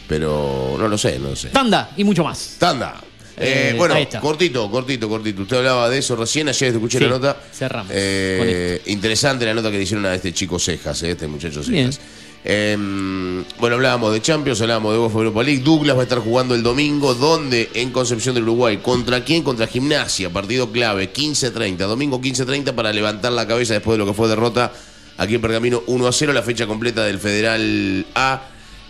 Pero no lo sé, no lo sé. Tanda y mucho más. Tanda. Eh, Eh, bueno, cortito, cortito, cortito. Usted hablaba de eso recién, ayer escuché Sí, la nota. cerramos Eh, interesante la nota que le hicieron a este chico Cejas, eh, este muchacho Bien. Eh, bueno, hablábamos de Champions, hablábamos de UEFA Europa League. Douglas va a estar jugando el domingo, ¿dónde? En Concepción del Uruguay. ¿Contra quién? Contra Gimnasia, partido clave, 15-30. Domingo 15-30 para levantar la cabeza después de lo que fue derrota aquí en Pergamino 1 a 0. La fecha completa del Federal A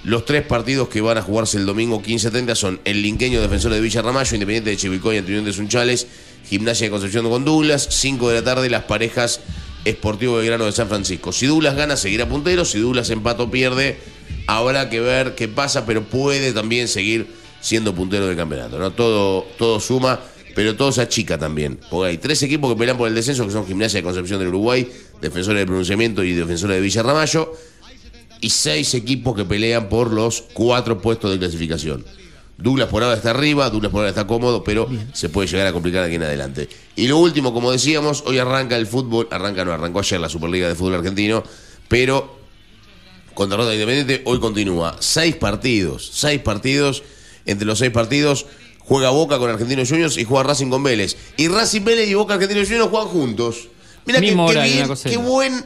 Los tres partidos que van a jugarse el domingo 15-30 son el Linqueño Defensor de Villa Ramallo, Independiente de Chivicoy, Antonión de Sunchales, Gimnasia de Concepción con Douglas, 5 de la tarde las parejas Esportivo Belgrano de San Francisco. Si Douglas gana, seguirá puntero, si Douglas empata pierde, habrá que ver qué pasa, pero puede también seguir siendo puntero del campeonato. ¿no? Todo, todo suma, pero todo se achica también. Porque hay tres equipos que pelean por el descenso, que son Gimnasia de Concepción del Uruguay, Defensores del Pronunciamiento y Defensores de Villa Ramallo, y seis equipos que pelean por los cuatro puestos de clasificación. Douglas por ahora está arriba, Douglas por ahora está cómodo, pero se puede llegar a complicar aquí en adelante. Y lo último, como decíamos, hoy arranca el fútbol, arranca no, arrancó ayer la Superliga de Fútbol Argentino, pero con derrota independiente, hoy continúa. Seis partidos, seis partidos. Entre los seis partidos juega Boca con Argentinos Juniors y juega Racing con Vélez. Y Racing Vélez y Boca Argentinos Juniors juegan juntos. Mira qué, qué qué buen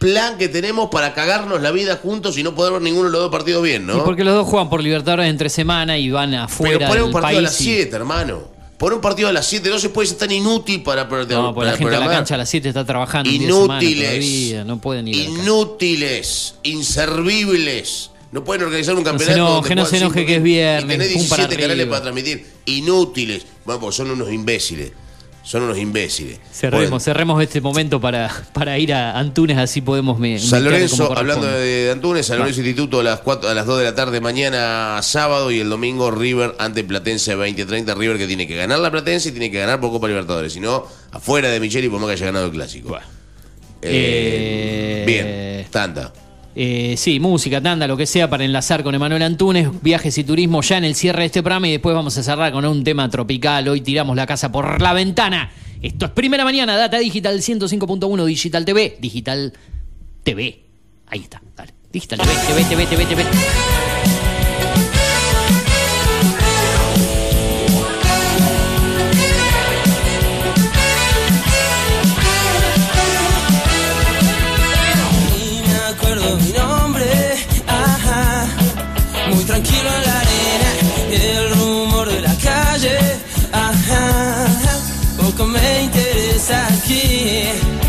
plan que tenemos para cagarnos la vida juntos y no poder ver ninguno de los dos partidos bien, ¿no? Y porque los dos juegan por Libertadores entre semana y van afuera Pero poner un partido a las y- 7, hermano. Poner un partido a las 7 no se puede ser tan inútil para, para, No, porque la gente en la programar. cancha a las 7 está trabajando. Inútiles. todavía, no pueden ir. Inútiles, inservibles. No pueden organizar un campeonato. enoje, no juegan se enoje que es viernes, Y tenés pum, para 17 canales para transmitir. Inútiles. Bueno, pues son unos imbéciles. Son unos imbéciles. Cerremos, Bueno, cerremos este momento para, para ir a Antunes, así podemos me, San Lorenzo, hablando de, Antunes, San Va. Lorenzo Instituto a las, 4, a las 2 de la tarde mañana sábado y el domingo River ante Platense 20-30. River que tiene que ganar la Platense y tiene que ganar por Copa Libertadores. Si no, afuera de Micheli por más que haya ganado el clásico. Eh, Eh, Bien, tanta. Eh, sí, música, tanda, lo que sea para enlazar con Emanuel Antunes, viajes y turismo ya en el cierre de este programa y después vamos a cerrar con un tema tropical. Hoy tiramos la casa por la ventana. Esto es primera mañana, Data Digital 105.1 Digital TV, Digital TV. Ahí está, dale. Digital TV, TV, TV, TV, TV. Interesa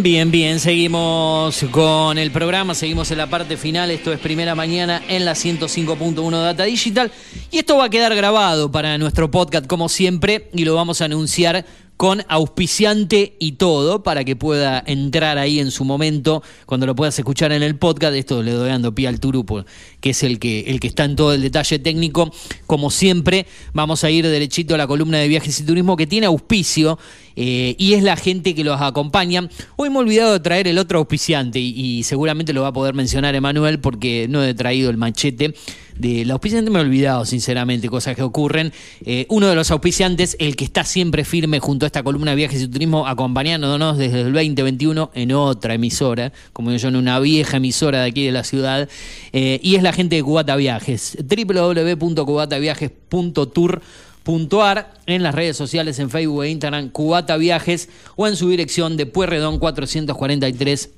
Bien, bien. Seguimos con el programa, seguimos en la parte final. Esto es primera mañana en la 105.1 Data Digital. Y esto va a quedar grabado para nuestro podcast, como siempre, y lo vamos a anunciar con auspiciante y todo para que pueda entrar ahí en su momento cuando lo puedas escuchar en el podcast. Esto le doy dando pie al turupo que es el que, el que está en todo el detalle técnico. Como siempre, vamos a ir derechito a la columna de viajes y turismo que tiene auspicio eh, y es la gente que los acompaña. Hoy me he olvidado de traer el otro auspiciante y, seguramente lo va a poder mencionar Emanuel porque no he traído el machete. Del auspiciante me he olvidado, sinceramente, cosas que ocurren. Eh, uno de los auspiciantes, el que está siempre firme junto a esta columna de viajes y turismo, acompañándonos desde el 2021 en otra emisora, como yo en una vieja emisora de aquí de la ciudad, eh, y es la gente de Cubata Viajes. www.cubataviajes.tour.ar en las redes sociales, en Facebook e Instagram, Cubata Viajes, o en su dirección de Puerredón 443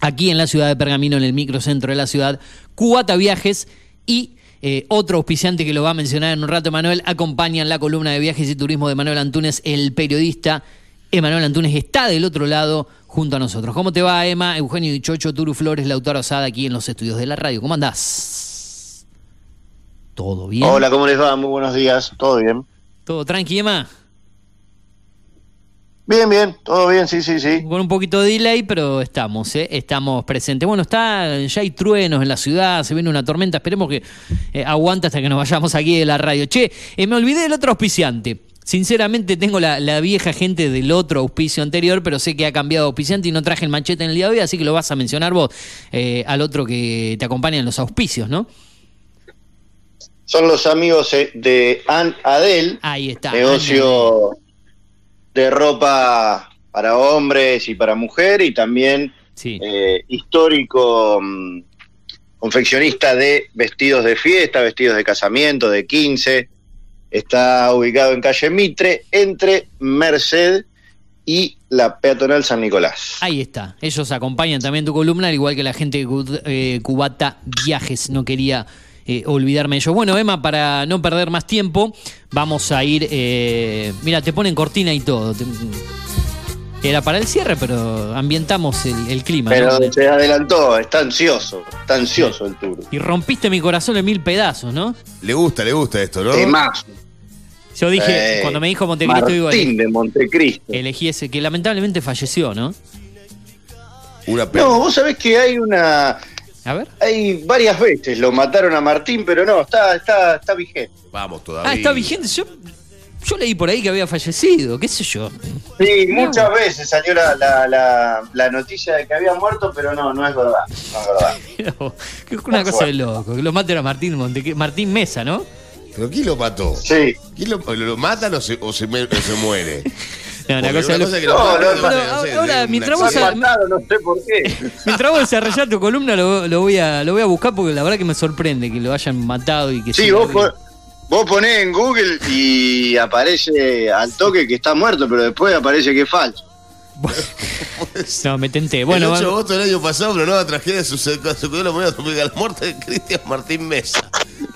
aquí en la ciudad de Pergamino, en el microcentro de la ciudad, Cubata Viajes y eh, otro auspiciante que lo va a mencionar en un rato, Manuel, acompañan la columna de viajes y turismo de Manuel Antunes, el periodista. Emanuel Antunes está del otro lado junto a nosotros. ¿Cómo te va, Emma? Eugenio Dichocho, Turu Flores, Lautaro Osada, aquí en los estudios de la radio. ¿Cómo andás? ¿Todo bien? Hola, ¿cómo les va? Muy buenos días. ¿Todo bien? ¿Todo tranqui, Emma? Bien, bien, todo bien, sí, sí, sí. Con un poquito de delay, pero estamos, ¿eh? estamos presentes. Bueno, está, ya hay truenos en la ciudad, se viene una tormenta, esperemos que eh, aguante hasta que nos vayamos aquí de la radio. Che, eh, me olvidé del otro auspiciante. Sinceramente tengo la, la vieja gente del otro auspicio anterior, pero sé que ha cambiado auspiciante y no traje el manchete en el día de hoy, así que lo vas a mencionar vos eh, al otro que te acompaña en los auspicios, ¿no? Son los amigos eh, de Ann Adel, Ahí está. negocio de ropa para hombres y para mujeres y también eh, histórico mm, confeccionista de vestidos de fiesta, vestidos de casamiento, de 15. Está ubicado en calle Mitre, entre Merced y la peatonal San Nicolás. Ahí está. Ellos acompañan también tu columna, al igual que la gente de eh, Cubata Viajes. No quería eh, olvidarme de ellos. Bueno, Emma, para no perder más tiempo, vamos a ir. eh, mira, te ponen cortina y todo. Era para el cierre, pero ambientamos el, el clima. Pero ¿no? se adelantó, está ansioso, está ansioso el tour. Y rompiste mi corazón en mil pedazos, ¿no? Le gusta, le gusta esto, ¿no? Temazo. Yo dije, Eh, cuando me dijo Montecristo, digo, Martín de Montecristo. elegí ese, que lamentablemente falleció, ¿no? Una No, vos sabés que hay una. A ver. Hay varias veces lo mataron a Martín, pero no, está, está, está vigente. Vamos todavía. Ah, está vigente. Yo, yo leí por ahí que había fallecido, qué sé yo. Sí, muchas veces salió la, la, la, la noticia de que había muerto, pero no, no es verdad. No es verdad. *laughs* Una cosa de loco. Que lo maten a Martín Monte, Martín Mesa, ¿no? ¿Pero quién lo mató? Sí. ¿Quién lo, lo- lo matan o se, o se, me- o se muere? *laughs* No, una cosa es que lo No, no, no, no, no ahora, mientras una vos- acción. no sé por qué. *laughs* Mientras vos desarrollás tu columna, lo, lo voy a, lo voy a buscar porque la verdad que me sorprende que lo hayan matado y que Sí, vos, pon- vos ponés en Google y aparece al toque que está muerto, pero después aparece que es falso. *laughs* No, me tenté. el Bueno, 8 de agosto del año pasado, una nueva tragedia sucedió, sucedió la moneda la muerte de Cristian Martín Mesa.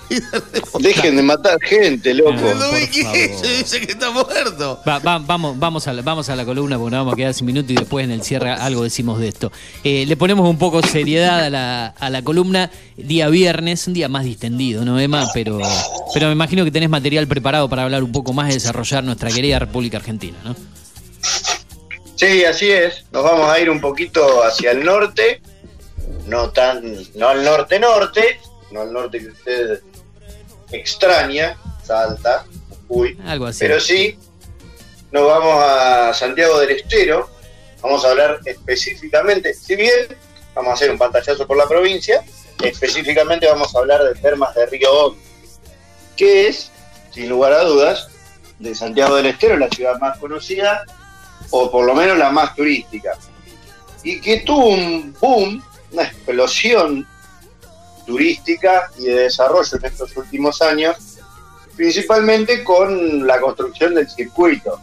*laughs* Dejen de matar gente, loco. No, En el por 2015 favor. dice que está muerto. Va- va- vamos, vamos, a la, vamos a la columna porque nos vamos a quedar sin minutos y después en el cierre algo decimos de esto. Eh, le ponemos un poco seriedad a la, a la columna. Día viernes, un día más distendido, ¿no, Emma? Pero, pero me imagino que tenés material preparado para hablar un poco más y desarrollar nuestra querida República Argentina, ¿no? Sí, así es. Nos vamos a ir un poquito hacia el norte, no tan, no al norte norte, no al norte que usted extraña, Salta, Jujuy, Algo así. pero sí nos vamos a Santiago del Estero. Vamos a hablar específicamente, si bien vamos a hacer un pantallazo por la provincia, específicamente vamos a hablar de termas de Río Hondo, que es, sin lugar a dudas, de Santiago del Estero, la ciudad más conocida o por lo menos la más turística, y que tuvo un boom, una explosión turística y de desarrollo en estos últimos años, principalmente con la construcción del circuito,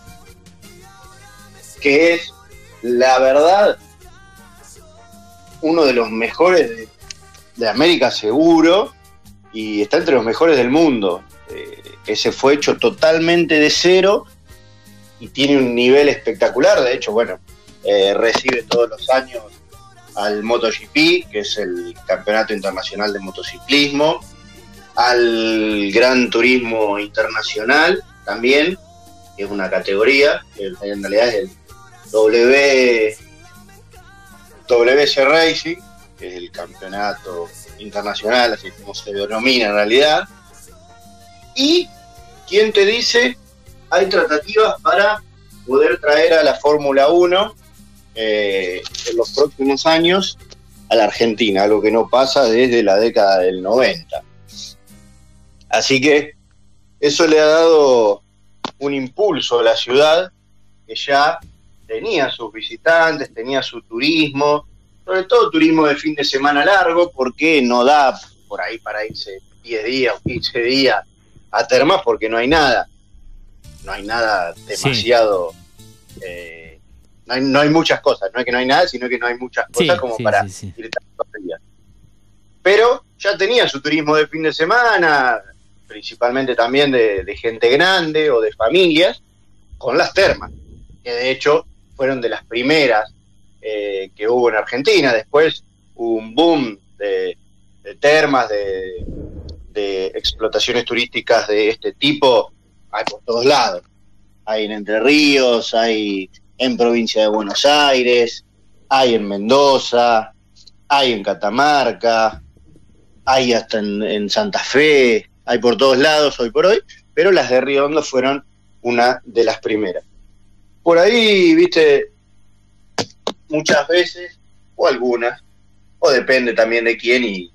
que es, la verdad, uno de los mejores de, América seguro y está entre los mejores del mundo. Eh, ese fue hecho totalmente de cero y tiene un nivel espectacular. De hecho, bueno, eh, recibe todos los años al MotoGP, que es el Campeonato Internacional de Motociclismo, al Gran Turismo Internacional también, que es una categoría, que en realidad es el W, WC Racing, que es el campeonato internacional, así como se denomina en realidad. Y, ¿quién te dice? Hay tratativas para poder traer a la Fórmula 1 eh, en los próximos años a la Argentina, algo que no pasa desde la década del 90. Así que eso le ha dado un impulso a la ciudad que ya tenía sus visitantes, tenía su turismo, sobre todo turismo de fin de semana largo, porque no da por ahí para irse 10 días o 15 días a termas porque no hay nada. No hay nada demasiado. eh, no, hay, no hay muchas cosas. No es que no hay nada, sino que no hay muchas Sí, cosas como sí, para sí, ir. Pero ya tenía su turismo de fin de semana, principalmente también de, de gente grande o de familias, con las termas, que de hecho fueron de las primeras eh, que hubo en Argentina. Después hubo un boom de, de termas, de, de explotaciones turísticas de este tipo, hay por todos lados. Hay en Entre Ríos, hay en provincia de Buenos Aires, hay en Mendoza, hay en Catamarca, hay hasta en, Santa Fe, hay por todos lados hoy por hoy, pero las de Río Hondo fueron una de las primeras. Por ahí, viste, muchas veces, o algunas, o depende también de quién y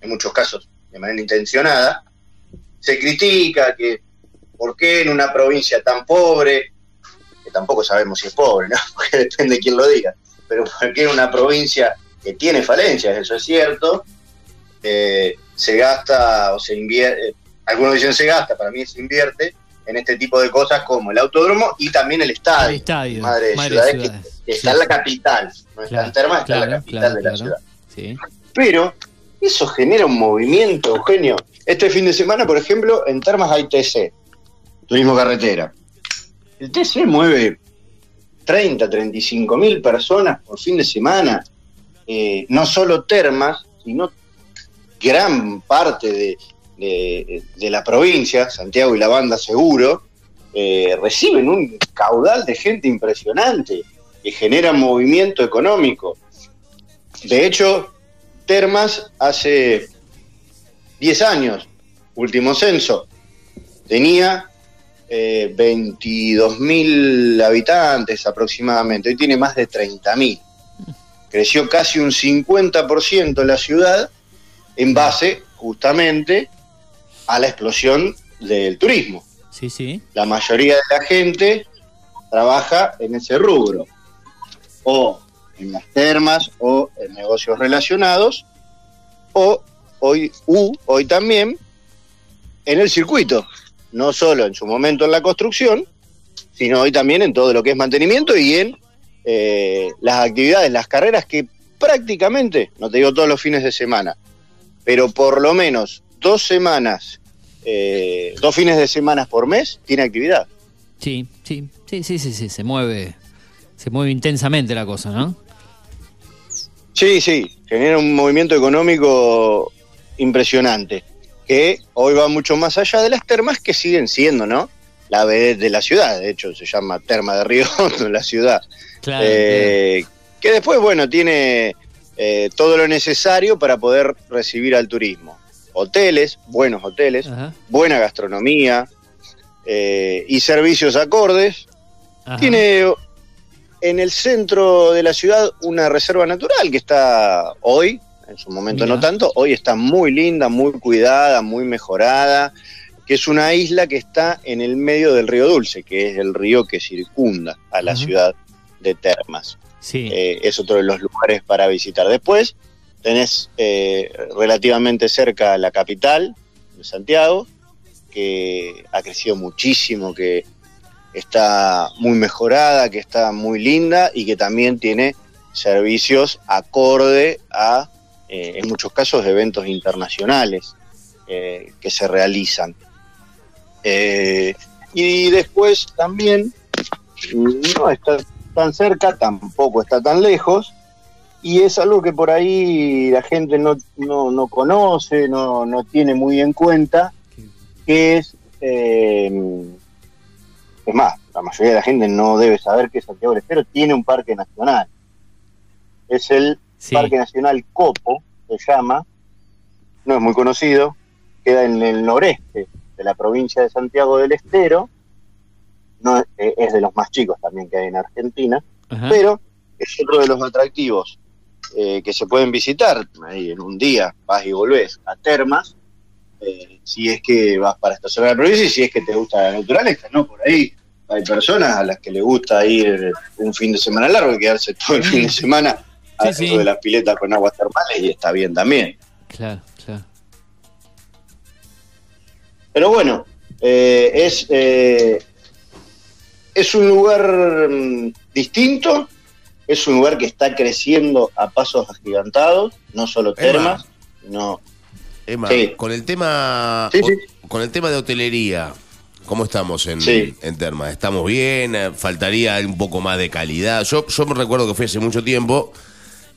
en muchos casos de manera intencionada, se critica que por qué en una provincia tan pobre, tampoco sabemos si es pobre, ¿no? *laughs* porque depende de quién lo diga, pero por qué en una provincia que tiene falencias, eso es cierto, eh, se gasta o se invierte, algunos dicen se gasta, para mí se invierte en este tipo de cosas como el autódromo y también el estadio, El estadio, Madre de Madre Ciudades, de que- está en la capital, no está en Termas, está en la claro, capital claro, de la claro. ciudad. Sí. Pero eso genera un movimiento, Eugenio. Este fin de semana, por ejemplo, en Termas hay TC, Turismo Carretera. El TC mueve 30, 35 mil personas por fin de semana. Eh, no solo Termas, sino gran parte de, la provincia, Santiago y la banda seguro, eh, reciben un caudal de gente impresionante que genera movimiento económico. De hecho, Termas hace 10 años, último censo, tenía eh, 22 mil habitantes aproximadamente, hoy tiene más de 30 mil. Creció casi un 50% la ciudad en base justamente a la explosión del turismo. Sí, sí. La mayoría de la gente trabaja en ese rubro, o en las termas, o en negocios relacionados, o hoy, u, hoy también en el circuito, no solo en su momento en la construcción, sino hoy también en todo lo que es mantenimiento y en eh, las actividades, las carreras que prácticamente, no te digo todos los fines de semana, pero por lo menos dos semanas, eh, dos fines de semana por mes, tiene actividad. Sí, sí, sí, sí, sí, sí, se mueve, se mueve intensamente la cosa, ¿no? Sí, sí, genera un movimiento económico impresionante, que hoy va mucho más allá de las termas que siguen siendo, ¿no? La de la ciudad, de hecho se llama Terma de Río *laughs* la ciudad. Claro, Eh, Que después, bueno, tiene eh, todo lo necesario para poder recibir al turismo. Hoteles, buenos hoteles, buena gastronomía eh, y servicios acordes. Tiene en el centro de la ciudad una reserva natural que está hoy, en su momento no tanto, hoy está muy linda, muy cuidada, muy mejorada, que es una isla que está en el medio del río Dulce, que es el río que circunda a la ciudad de Termas. Sí. Eh, es otro de los lugares para visitar. Después tenés eh, relativamente cerca la capital de Santiago, que ha crecido muchísimo, que está muy mejorada, que está muy linda y que también tiene servicios acorde a, eh, en muchos casos, eventos internacionales eh, que se realizan. Eh, y después también no está tan cerca, tampoco está tan lejos, y es algo que por ahí la gente no, no, no conoce, no, no tiene muy en cuenta, que es, es más, la mayoría de la gente no debe saber que Santiago del Estero tiene un parque nacional. Es el Parque Nacional Copo se llama, no es muy conocido, queda en el noreste de la provincia de Santiago del Estero, no eh, es de los más chicos también que hay en Argentina, Ajá. pero es otro de los atractivos eh, que se pueden visitar ahí en un día, vas y volvés a Termas, eh, si es que vas para esta zona de la provincia y si es que te gusta la naturaleza, ¿no? Por ahí hay personas a las que les gusta ir un fin de semana largo y quedarse todo el fin de semana Sí, sí. de las piletas con aguas termales y está bien también. Claro, claro. Pero bueno, eh, es, eh, es un lugar mm, distinto, es un lugar que está creciendo a pasos agigantados, no solo termas, no. Emma, Sí. con el tema Sí, sí. o- con el tema de hotelería, ¿cómo estamos en, Sí. en Terma? ¿Estamos bien? ¿Faltaría un poco más de calidad? Yo, yo me recuerdo que fui hace mucho tiempo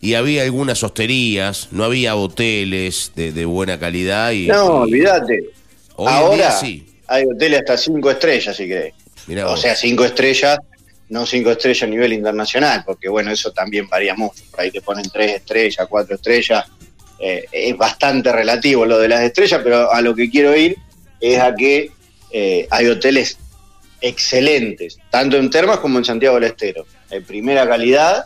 y había algunas hosterías, no había hoteles de, de buena calidad y No, olvídate. Ahora sí. hay hoteles hasta cinco estrellas, si querés. Mirá o vos. sea, cinco estrellas, no cinco estrellas a nivel internacional, porque bueno, eso también varía mucho. Por ahí te ponen tres estrellas, cuatro estrellas. Eh, es bastante relativo lo de las estrellas, pero a lo que quiero ir es a que eh, hay hoteles excelentes, tanto en Termas como en Santiago del Estero. De primera calidad,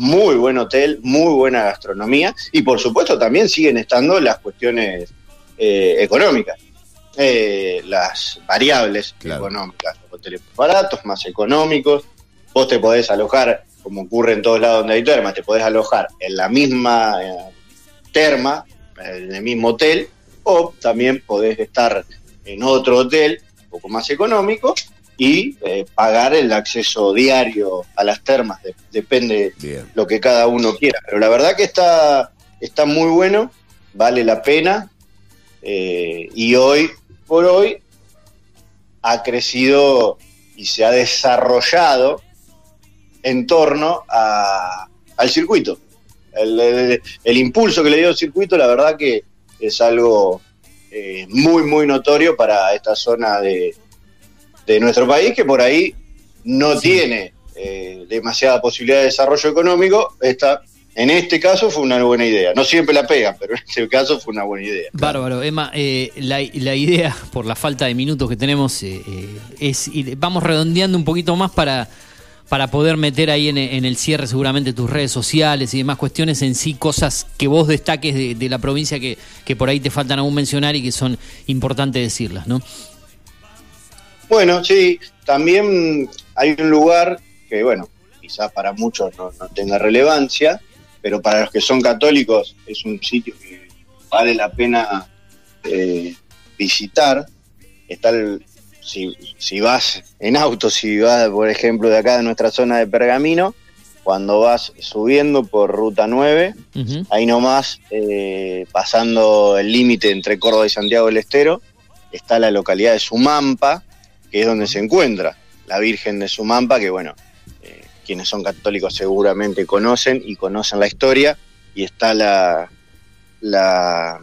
muy buen hotel, muy buena gastronomía y por supuesto también siguen estando las cuestiones eh, económicas, eh, las variables económicas, los hoteles más baratos, más económicos, vos te podés alojar, como ocurre en todos lados donde hay termas, te podés alojar en la misma eh, terma, en el mismo hotel, o también podés estar en otro hotel un poco más económico y eh, pagar el acceso diario a las termas, de- depende lo que cada uno quiera. Pero la verdad que está, está muy bueno, vale la pena eh, y hoy por hoy ha crecido y se ha desarrollado en torno a- al circuito. El, el- el impulso que le dio el circuito, la verdad que es algo eh, muy, muy notorio para esta zona de, de nuestro país, que por ahí no tiene eh, demasiada posibilidad de desarrollo económico. Esta, en este caso fue una buena idea. No siempre la pegan, pero en este caso fue una buena idea. Bárbaro, Emma, eh, la, la idea, por la falta de minutos que tenemos, eh, eh, es ir- vamos redondeando un poquito más para, para poder meter ahí en, en el cierre seguramente tus redes sociales y demás cuestiones en sí, cosas que vos destaques de, de la provincia que, que por ahí te faltan aún mencionar y que son importantes decirlas, ¿no? Bueno, sí, también hay un lugar que, bueno, quizás para muchos no, no tenga relevancia, pero para los que son católicos es un sitio que vale la pena eh, visitar. Está el- si, si vas en auto, si vas, por ejemplo, de acá de nuestra zona de Pergamino, cuando vas subiendo por Ruta 9, ahí nomás, eh, pasando el límite entre Córdoba y Santiago del Estero, está la localidad de Sumampa, que es donde se encuentra la Virgen de Sumampa, que bueno, eh, quienes son católicos seguramente conocen y conocen la historia, y está la, la,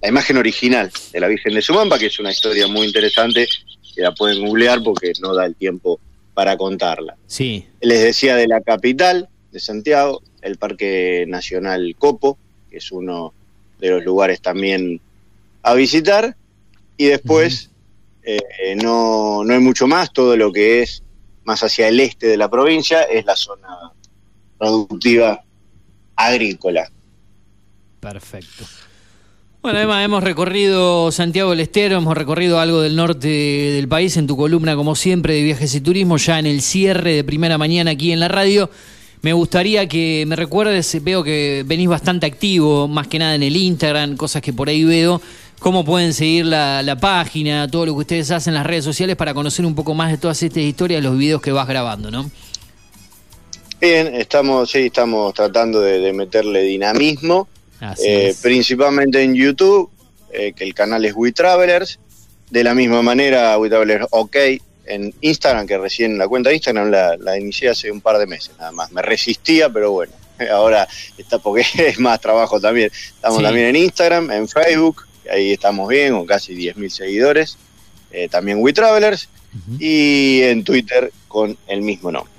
la imagen original de la Virgen de Sumampa, que es una historia muy interesante, que la pueden googlear porque no da el tiempo para contarla. Sí. Les decía de la capital de Santiago, el Parque Nacional Copo, que es uno de los lugares también a visitar, y después eh, no, no hay mucho más, todo lo que es más hacia el este de la provincia es la zona productiva agrícola. Perfecto. Bueno, Emma, hemos recorrido Santiago del Estero, hemos recorrido algo del norte del país en tu columna, como siempre, de viajes y turismo, ya en el cierre de primera mañana aquí en la radio. Me gustaría que me recuerdes, veo que venís bastante activo, más que nada en el Instagram, cosas que por ahí veo. ¿Cómo pueden seguir la, la página, todo lo que ustedes hacen en las redes sociales para conocer un poco más de todas estas historias, los videos que vas grabando, ¿no? Bien, estamos, sí, estamos tratando de, de meterle dinamismo, Así eh, es. principalmente en YouTube, eh, que el canal es We Travelers. De la misma manera, We Travelers OK en Instagram, que recién la cuenta de Instagram la, la inicié hace un par de meses nada más. Me resistía, pero bueno, *laughs* ahora está porque *laughs* es más trabajo también. Estamos Sí. también en Instagram, en Facebook, ahí estamos bien, con casi 10.000 seguidores. Eh, también We Travelers. Y en Twitter con el mismo nombre.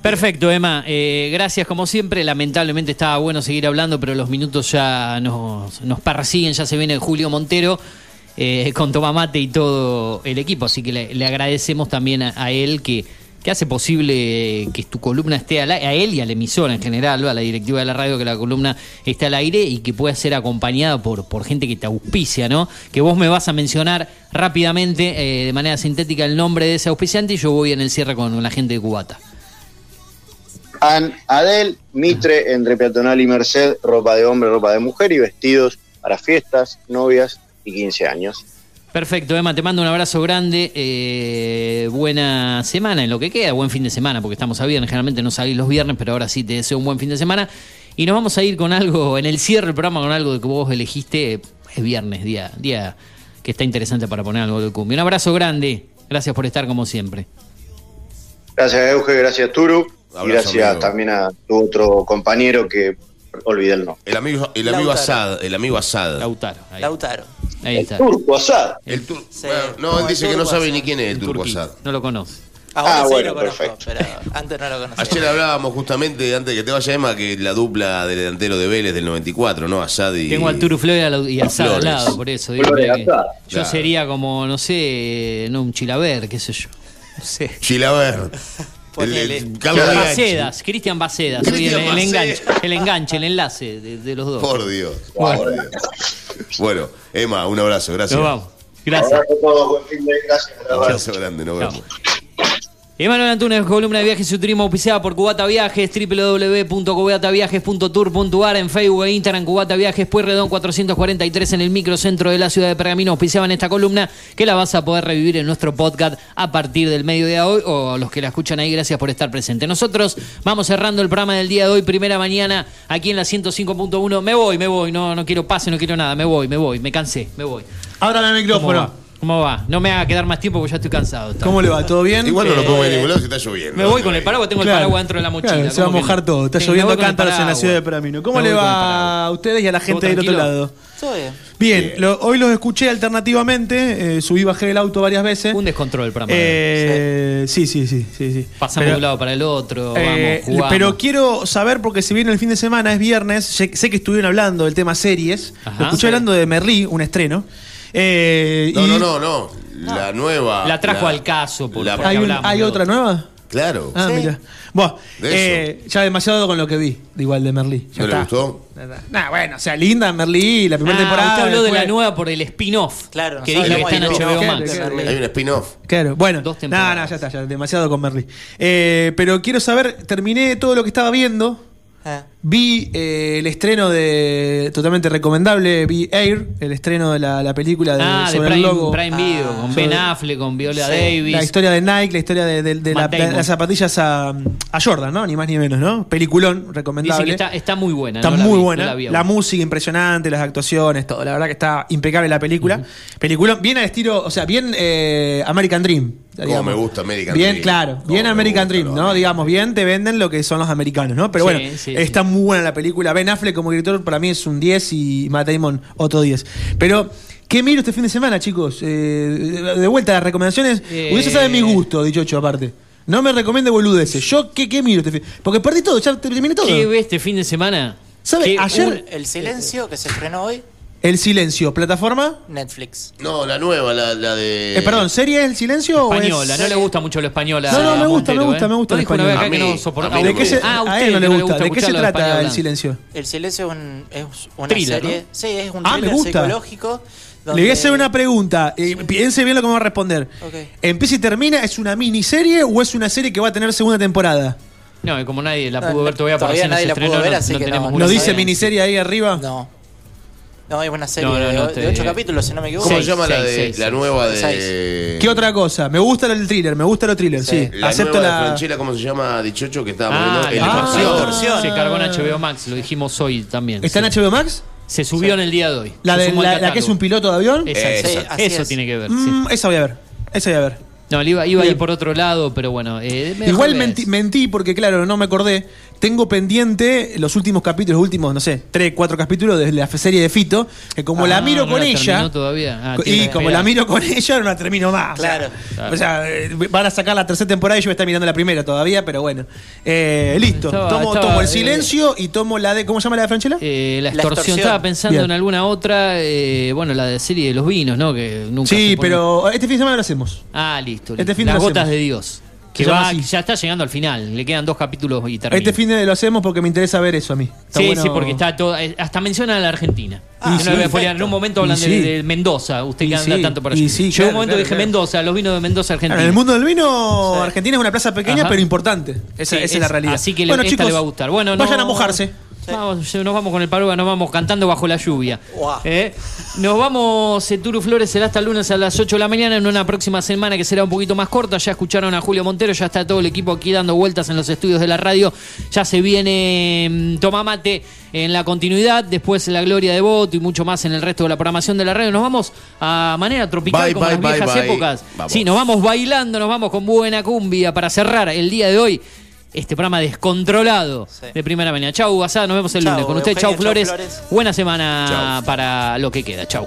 Perfecto, Emma. Eh, gracias como siempre. Lamentablemente estaba bueno seguir hablando, pero los minutos ya nos, nos persiguen. Ya se viene Julio Montero eh, con Tomamate y todo el equipo. Así que le, le agradecemos también a, a él que, que hace posible que tu columna esté al aire, a él y a la emisora en general, a la directiva de la radio, que la columna esté al aire y que pueda ser acompañada por, gente que te auspicia, ¿no? Que vos me vas a mencionar rápidamente, eh, de manera sintética, el nombre de ese auspiciante y yo voy en el cierre con la gente de Cubata. An Adel, Mitre, entre peatonal y Merced, ropa de hombre, ropa de mujer y vestidos para fiestas, novias y 15 años. Perfecto, Emma, te mando un abrazo grande. eh, buena semana en lo que queda, buen fin de semana, porque estamos a viernes. Generalmente no salís los viernes, pero ahora sí te deseo un buen fin de semana. Y nos vamos a ir con algo, en el cierre del programa, con algo que vos elegiste. Es viernes, día, día que está interesante para poner algo de cumbia. Un abrazo grande. Gracias por estar como siempre. Gracias, Euge, gracias, Turu. y gracias amigo. también a tu otro compañero que olvidé el nombre. El amigo, el amigo Lautaro. Asad, el amigo Asad. Lautaro. Ahí, Lautaro. ahí está. Turco Asad. El tur- Sí. bueno, no, No, él el dice que no sabe Asad. ni quién es el turco Turquí. Asad. No lo conoce. Ahora Ah, sí bueno, lo conozco, perfecto. pero antes no lo conocía. Ayer hablábamos justamente, antes de que te vaya Emma, que la dupla del delantero de Vélez del 94, ¿no? Asad y... Tengo al Turu Flores y al Sado al lado, por eso. digo Flores, que Asad. yo Claro. sería como, no sé, no un chilaver, qué sé yo. No sé. Chilaver. El, Ponele. Carlos. Bacedas, Cristian Bacedas, soy el, Cristian el enganche, el enganche, el enlace de, de los dos. Por Dios. por Dios. Bueno, Emma, un abrazo, gracias. Nos vamos. Gracias. Abrazo a todos, buen fin de gracias. Un abrazo grande, nos Chao. Vemos. Emanuel Antunes, columna de viajes y turismo auspiciada por Cubata Viajes, www.cubataviajes.tour.ar en Facebook e Instagram, Cubata Viajes, Pueyrredón 443 en el microcentro de la ciudad de Pergamino, auspiciaban esta columna que la vas a poder revivir en nuestro podcast a partir del mediodía de hoy o los que la escuchan ahí, gracias por estar presente. Nosotros vamos cerrando el programa del día de hoy, primera mañana, aquí en la 105.1. Me voy, me voy, no, no quiero pase, no quiero nada, me voy, me voy, me cansé, me voy. Ábrame el ¿Cómo micrófono. ¿Cómo va? No me haga quedar más tiempo porque ya estoy cansado. ¿Cómo le va? ¿Todo bien? Igual no lo Eh, pongo en ningún lado si está lloviendo. Me voy con el paraguas, tengo el paraguas dentro de la mochila. Claro, se va a ¿cómo que mojar no? todo. Está Sí, me lloviendo voy con el cántaros en la paraguas. ciudad de Peramino. ¿Cómo Me le voy con el va paraguas. a ustedes y a la gente ¿Todo del otro tranquilo? lado? Todo bien. Bien, lo- hoy los escuché alternativamente, eh, subí y bajé el auto varias veces. Un descontrol el programa. Eh, sí, sí, sí, sí, sí. Pasamos Pero- de un lado para el otro, Eh, vamos, jugamos. pero quiero saber, porque si viene el fin de semana, es viernes, sé, sé que estuvieron hablando del tema series. Ajá. Lo escuché Sí. hablando de Merlí, un estreno. Eh, No, y- no, no, no. La nueva. La trajo al caso, por, la- porque ¿Hay, un- hablamos ¿hay de otra nueva? Claro. Ah, Sí. mira. Bueno, eh, ya demasiado con lo que vi, de igual de Merlí. Ya ¿No le está. gustó? Nah, bueno, o sea, linda Merlí, la primera Ah, temporada. usted habló de la nueva por el spin-off. Claro, que dije que está en HBO. Max. Claro, Hay un spin-off. Claro, bueno. Dos No, temporadas. no, ya está, ya, demasiado con Merlí. Eh, pero quiero saber, terminé todo lo que estaba viendo. Ah, Vi eh, el estreno de. Totalmente recomendable. Vi Air, el estreno de la, la película de, Ah, de sobre Prime, el logo. Prime Video, Ah, con sobre- Ben Affleck, con Viola Sí, Davis. La historia de Nike, la historia de, de- de la- de las zapatillas a, a Jordan, ¿no? Ni más ni menos, ¿no? Peliculón, Dice recomendable. que está, está muy buena. Está no la muy vi, no buena. la vi la aún. música impresionante, las actuaciones, todo. La verdad que está impecable la película. Película bien al estilo, o sea, bien eh, American Dream. Como me gusta American bien, Dream. claro, Como bien me American gusta Dream, ¿no? Digamos, bien te venden lo que son los americanos, ¿no? Pero Sí, bueno, sí, está sí. muy buena la película. Ben Affleck como director para mí es un 10 y Matt Damon otro 10. Pero, ¿qué miro este fin de semana, chicos? Eh, de vuelta, las recomendaciones. Eh. Usted ya sabe mi gusto, dicho hecho aparte. No me recomiende boludeces. Yo, ¿qué, qué miro este fin? Porque perdí todo, ya terminé todo. ¿Qué ve este fin de semana? ¿Sabe? ¿Qué- Ayer- un- El silencio que se estrenó hoy, El silencio, plataforma. Netflix. No, la nueva, la, la de. Eh, perdón, ¿serie El silencio o es- Española, no le gusta mucho lo española. No, no, me gusta, me gusta, ¿eh? me gusta No el español. A no mí- soporta- a mí no ¿De qué se. Ah, a él no le no gusta. ¿De qué se trata el silencio? El silencio es, un- es una Thriller, serie. Sí, es un Ah, me thriller gusta. psicológico. Le voy a hacer una pregunta. eh, piense bien lo que me va a responder. ¿Empieza y termina? ¿Es una miniserie o es una serie que va a tener segunda temporada? No, y como nadie la No, pudo ver todavía por todavía nadie la pudo ver, no- así no que tenemos no. una ¿No dice miniserie ahí arriba? No. No, es una serie No, no, no, de, te- ocho capítulos, si no me equivoco. ¿Cómo Seis, se llama la, seis, de, seis, la seis. nueva de. ¿Qué otra cosa? Me gusta el thriller, me gusta los thrillers, sí. Sí. La Acepto nueva de la. Franchella, ¿cómo se llama? Dichocho, que estábamos Ah, viendo. la El Ah, Extorsión. Extorsión. Se cargó en HBO Max, lo dijimos hoy también. ¿Está en sí. HBO Max? Se subió en el día de hoy. La, Se de, sumó al la, la que es catálogo. un piloto de avión. Exacto. Sí, así Eso es. tiene que ver. sí. Mm, esa voy a ver. Esa voy a ver. No, le iba, iba a ir por otro lado, pero bueno. eh, me Igual dejó ver. mentí, mentí porque, claro, no me acordé tengo pendiente los últimos capítulos, los últimos, no sé, tres, cuatro capítulos de la serie de Fito, que como la Ah, miro no con la ella. todavía. Ah, y como la miro con ella, no la termino más. Claro. O sea, eh, van a sacar la tercera temporada y yo voy a estar mirando la primera todavía, pero bueno. Eh, listo. Estaba- tomo, estaba, tomo el eh, silencio y tomo la de. ¿Cómo se llama la de Franchella? Eh, la La extorsión. extorsión. Estaba pensando Bien. en alguna otra, eh, bueno, la de serie de los vinos, ¿no? Que nunca se sí, pone- pero este fin de semana lo hacemos. Ah, listo. Este fin de Las gotas hacemos. de Dios. Que va, así. ya está llegando al final. Le quedan dos capítulos y termina. Este fin de lo hacemos porque me interesa ver eso a mí. Está sí, bueno- sí, porque está todo. eh, Hasta menciona a la Argentina. Ah, sí, no en un momento hablan sí. de, Mendoza. Usted que anda tanto allí. sí, Llegó claro, un momento claro, dije claro. Mendoza, los vinos de Mendoza, Argentina. En el mundo del vino, Argentina es una plaza pequeña, Ajá. pero importante. Esa, es, la realidad. Así que bueno, esta chicos, le va a gustar. Bueno, vayan no- a mojarse. Vamos, nos vamos con el paruga, nos vamos cantando bajo la lluvia. ¿Eh? Nos vamos, eh, Turu Flores será hasta el lunes a las 8 de la mañana en una próxima semana que será un poquito más corta. Ya escucharon a Julio Montero, ya está todo el equipo aquí dando vueltas en los estudios de la radio. Ya se viene mm, Toma Mate en la continuidad, después la Gloria de Voto y mucho más en el resto de la programación de la radio. Nos vamos a manera tropical Bye, como bye, en las bye, viejas bye. épocas. Vamos. Sí, nos vamos bailando, nos vamos con buena cumbia para cerrar el día de hoy. Este programa descontrolado de primera mañana. Chau, Basada, nos vemos el Chau, lunes. Con usted, Chau chau, Flores. Flores. Buena semana Chau. para lo que queda. Chau.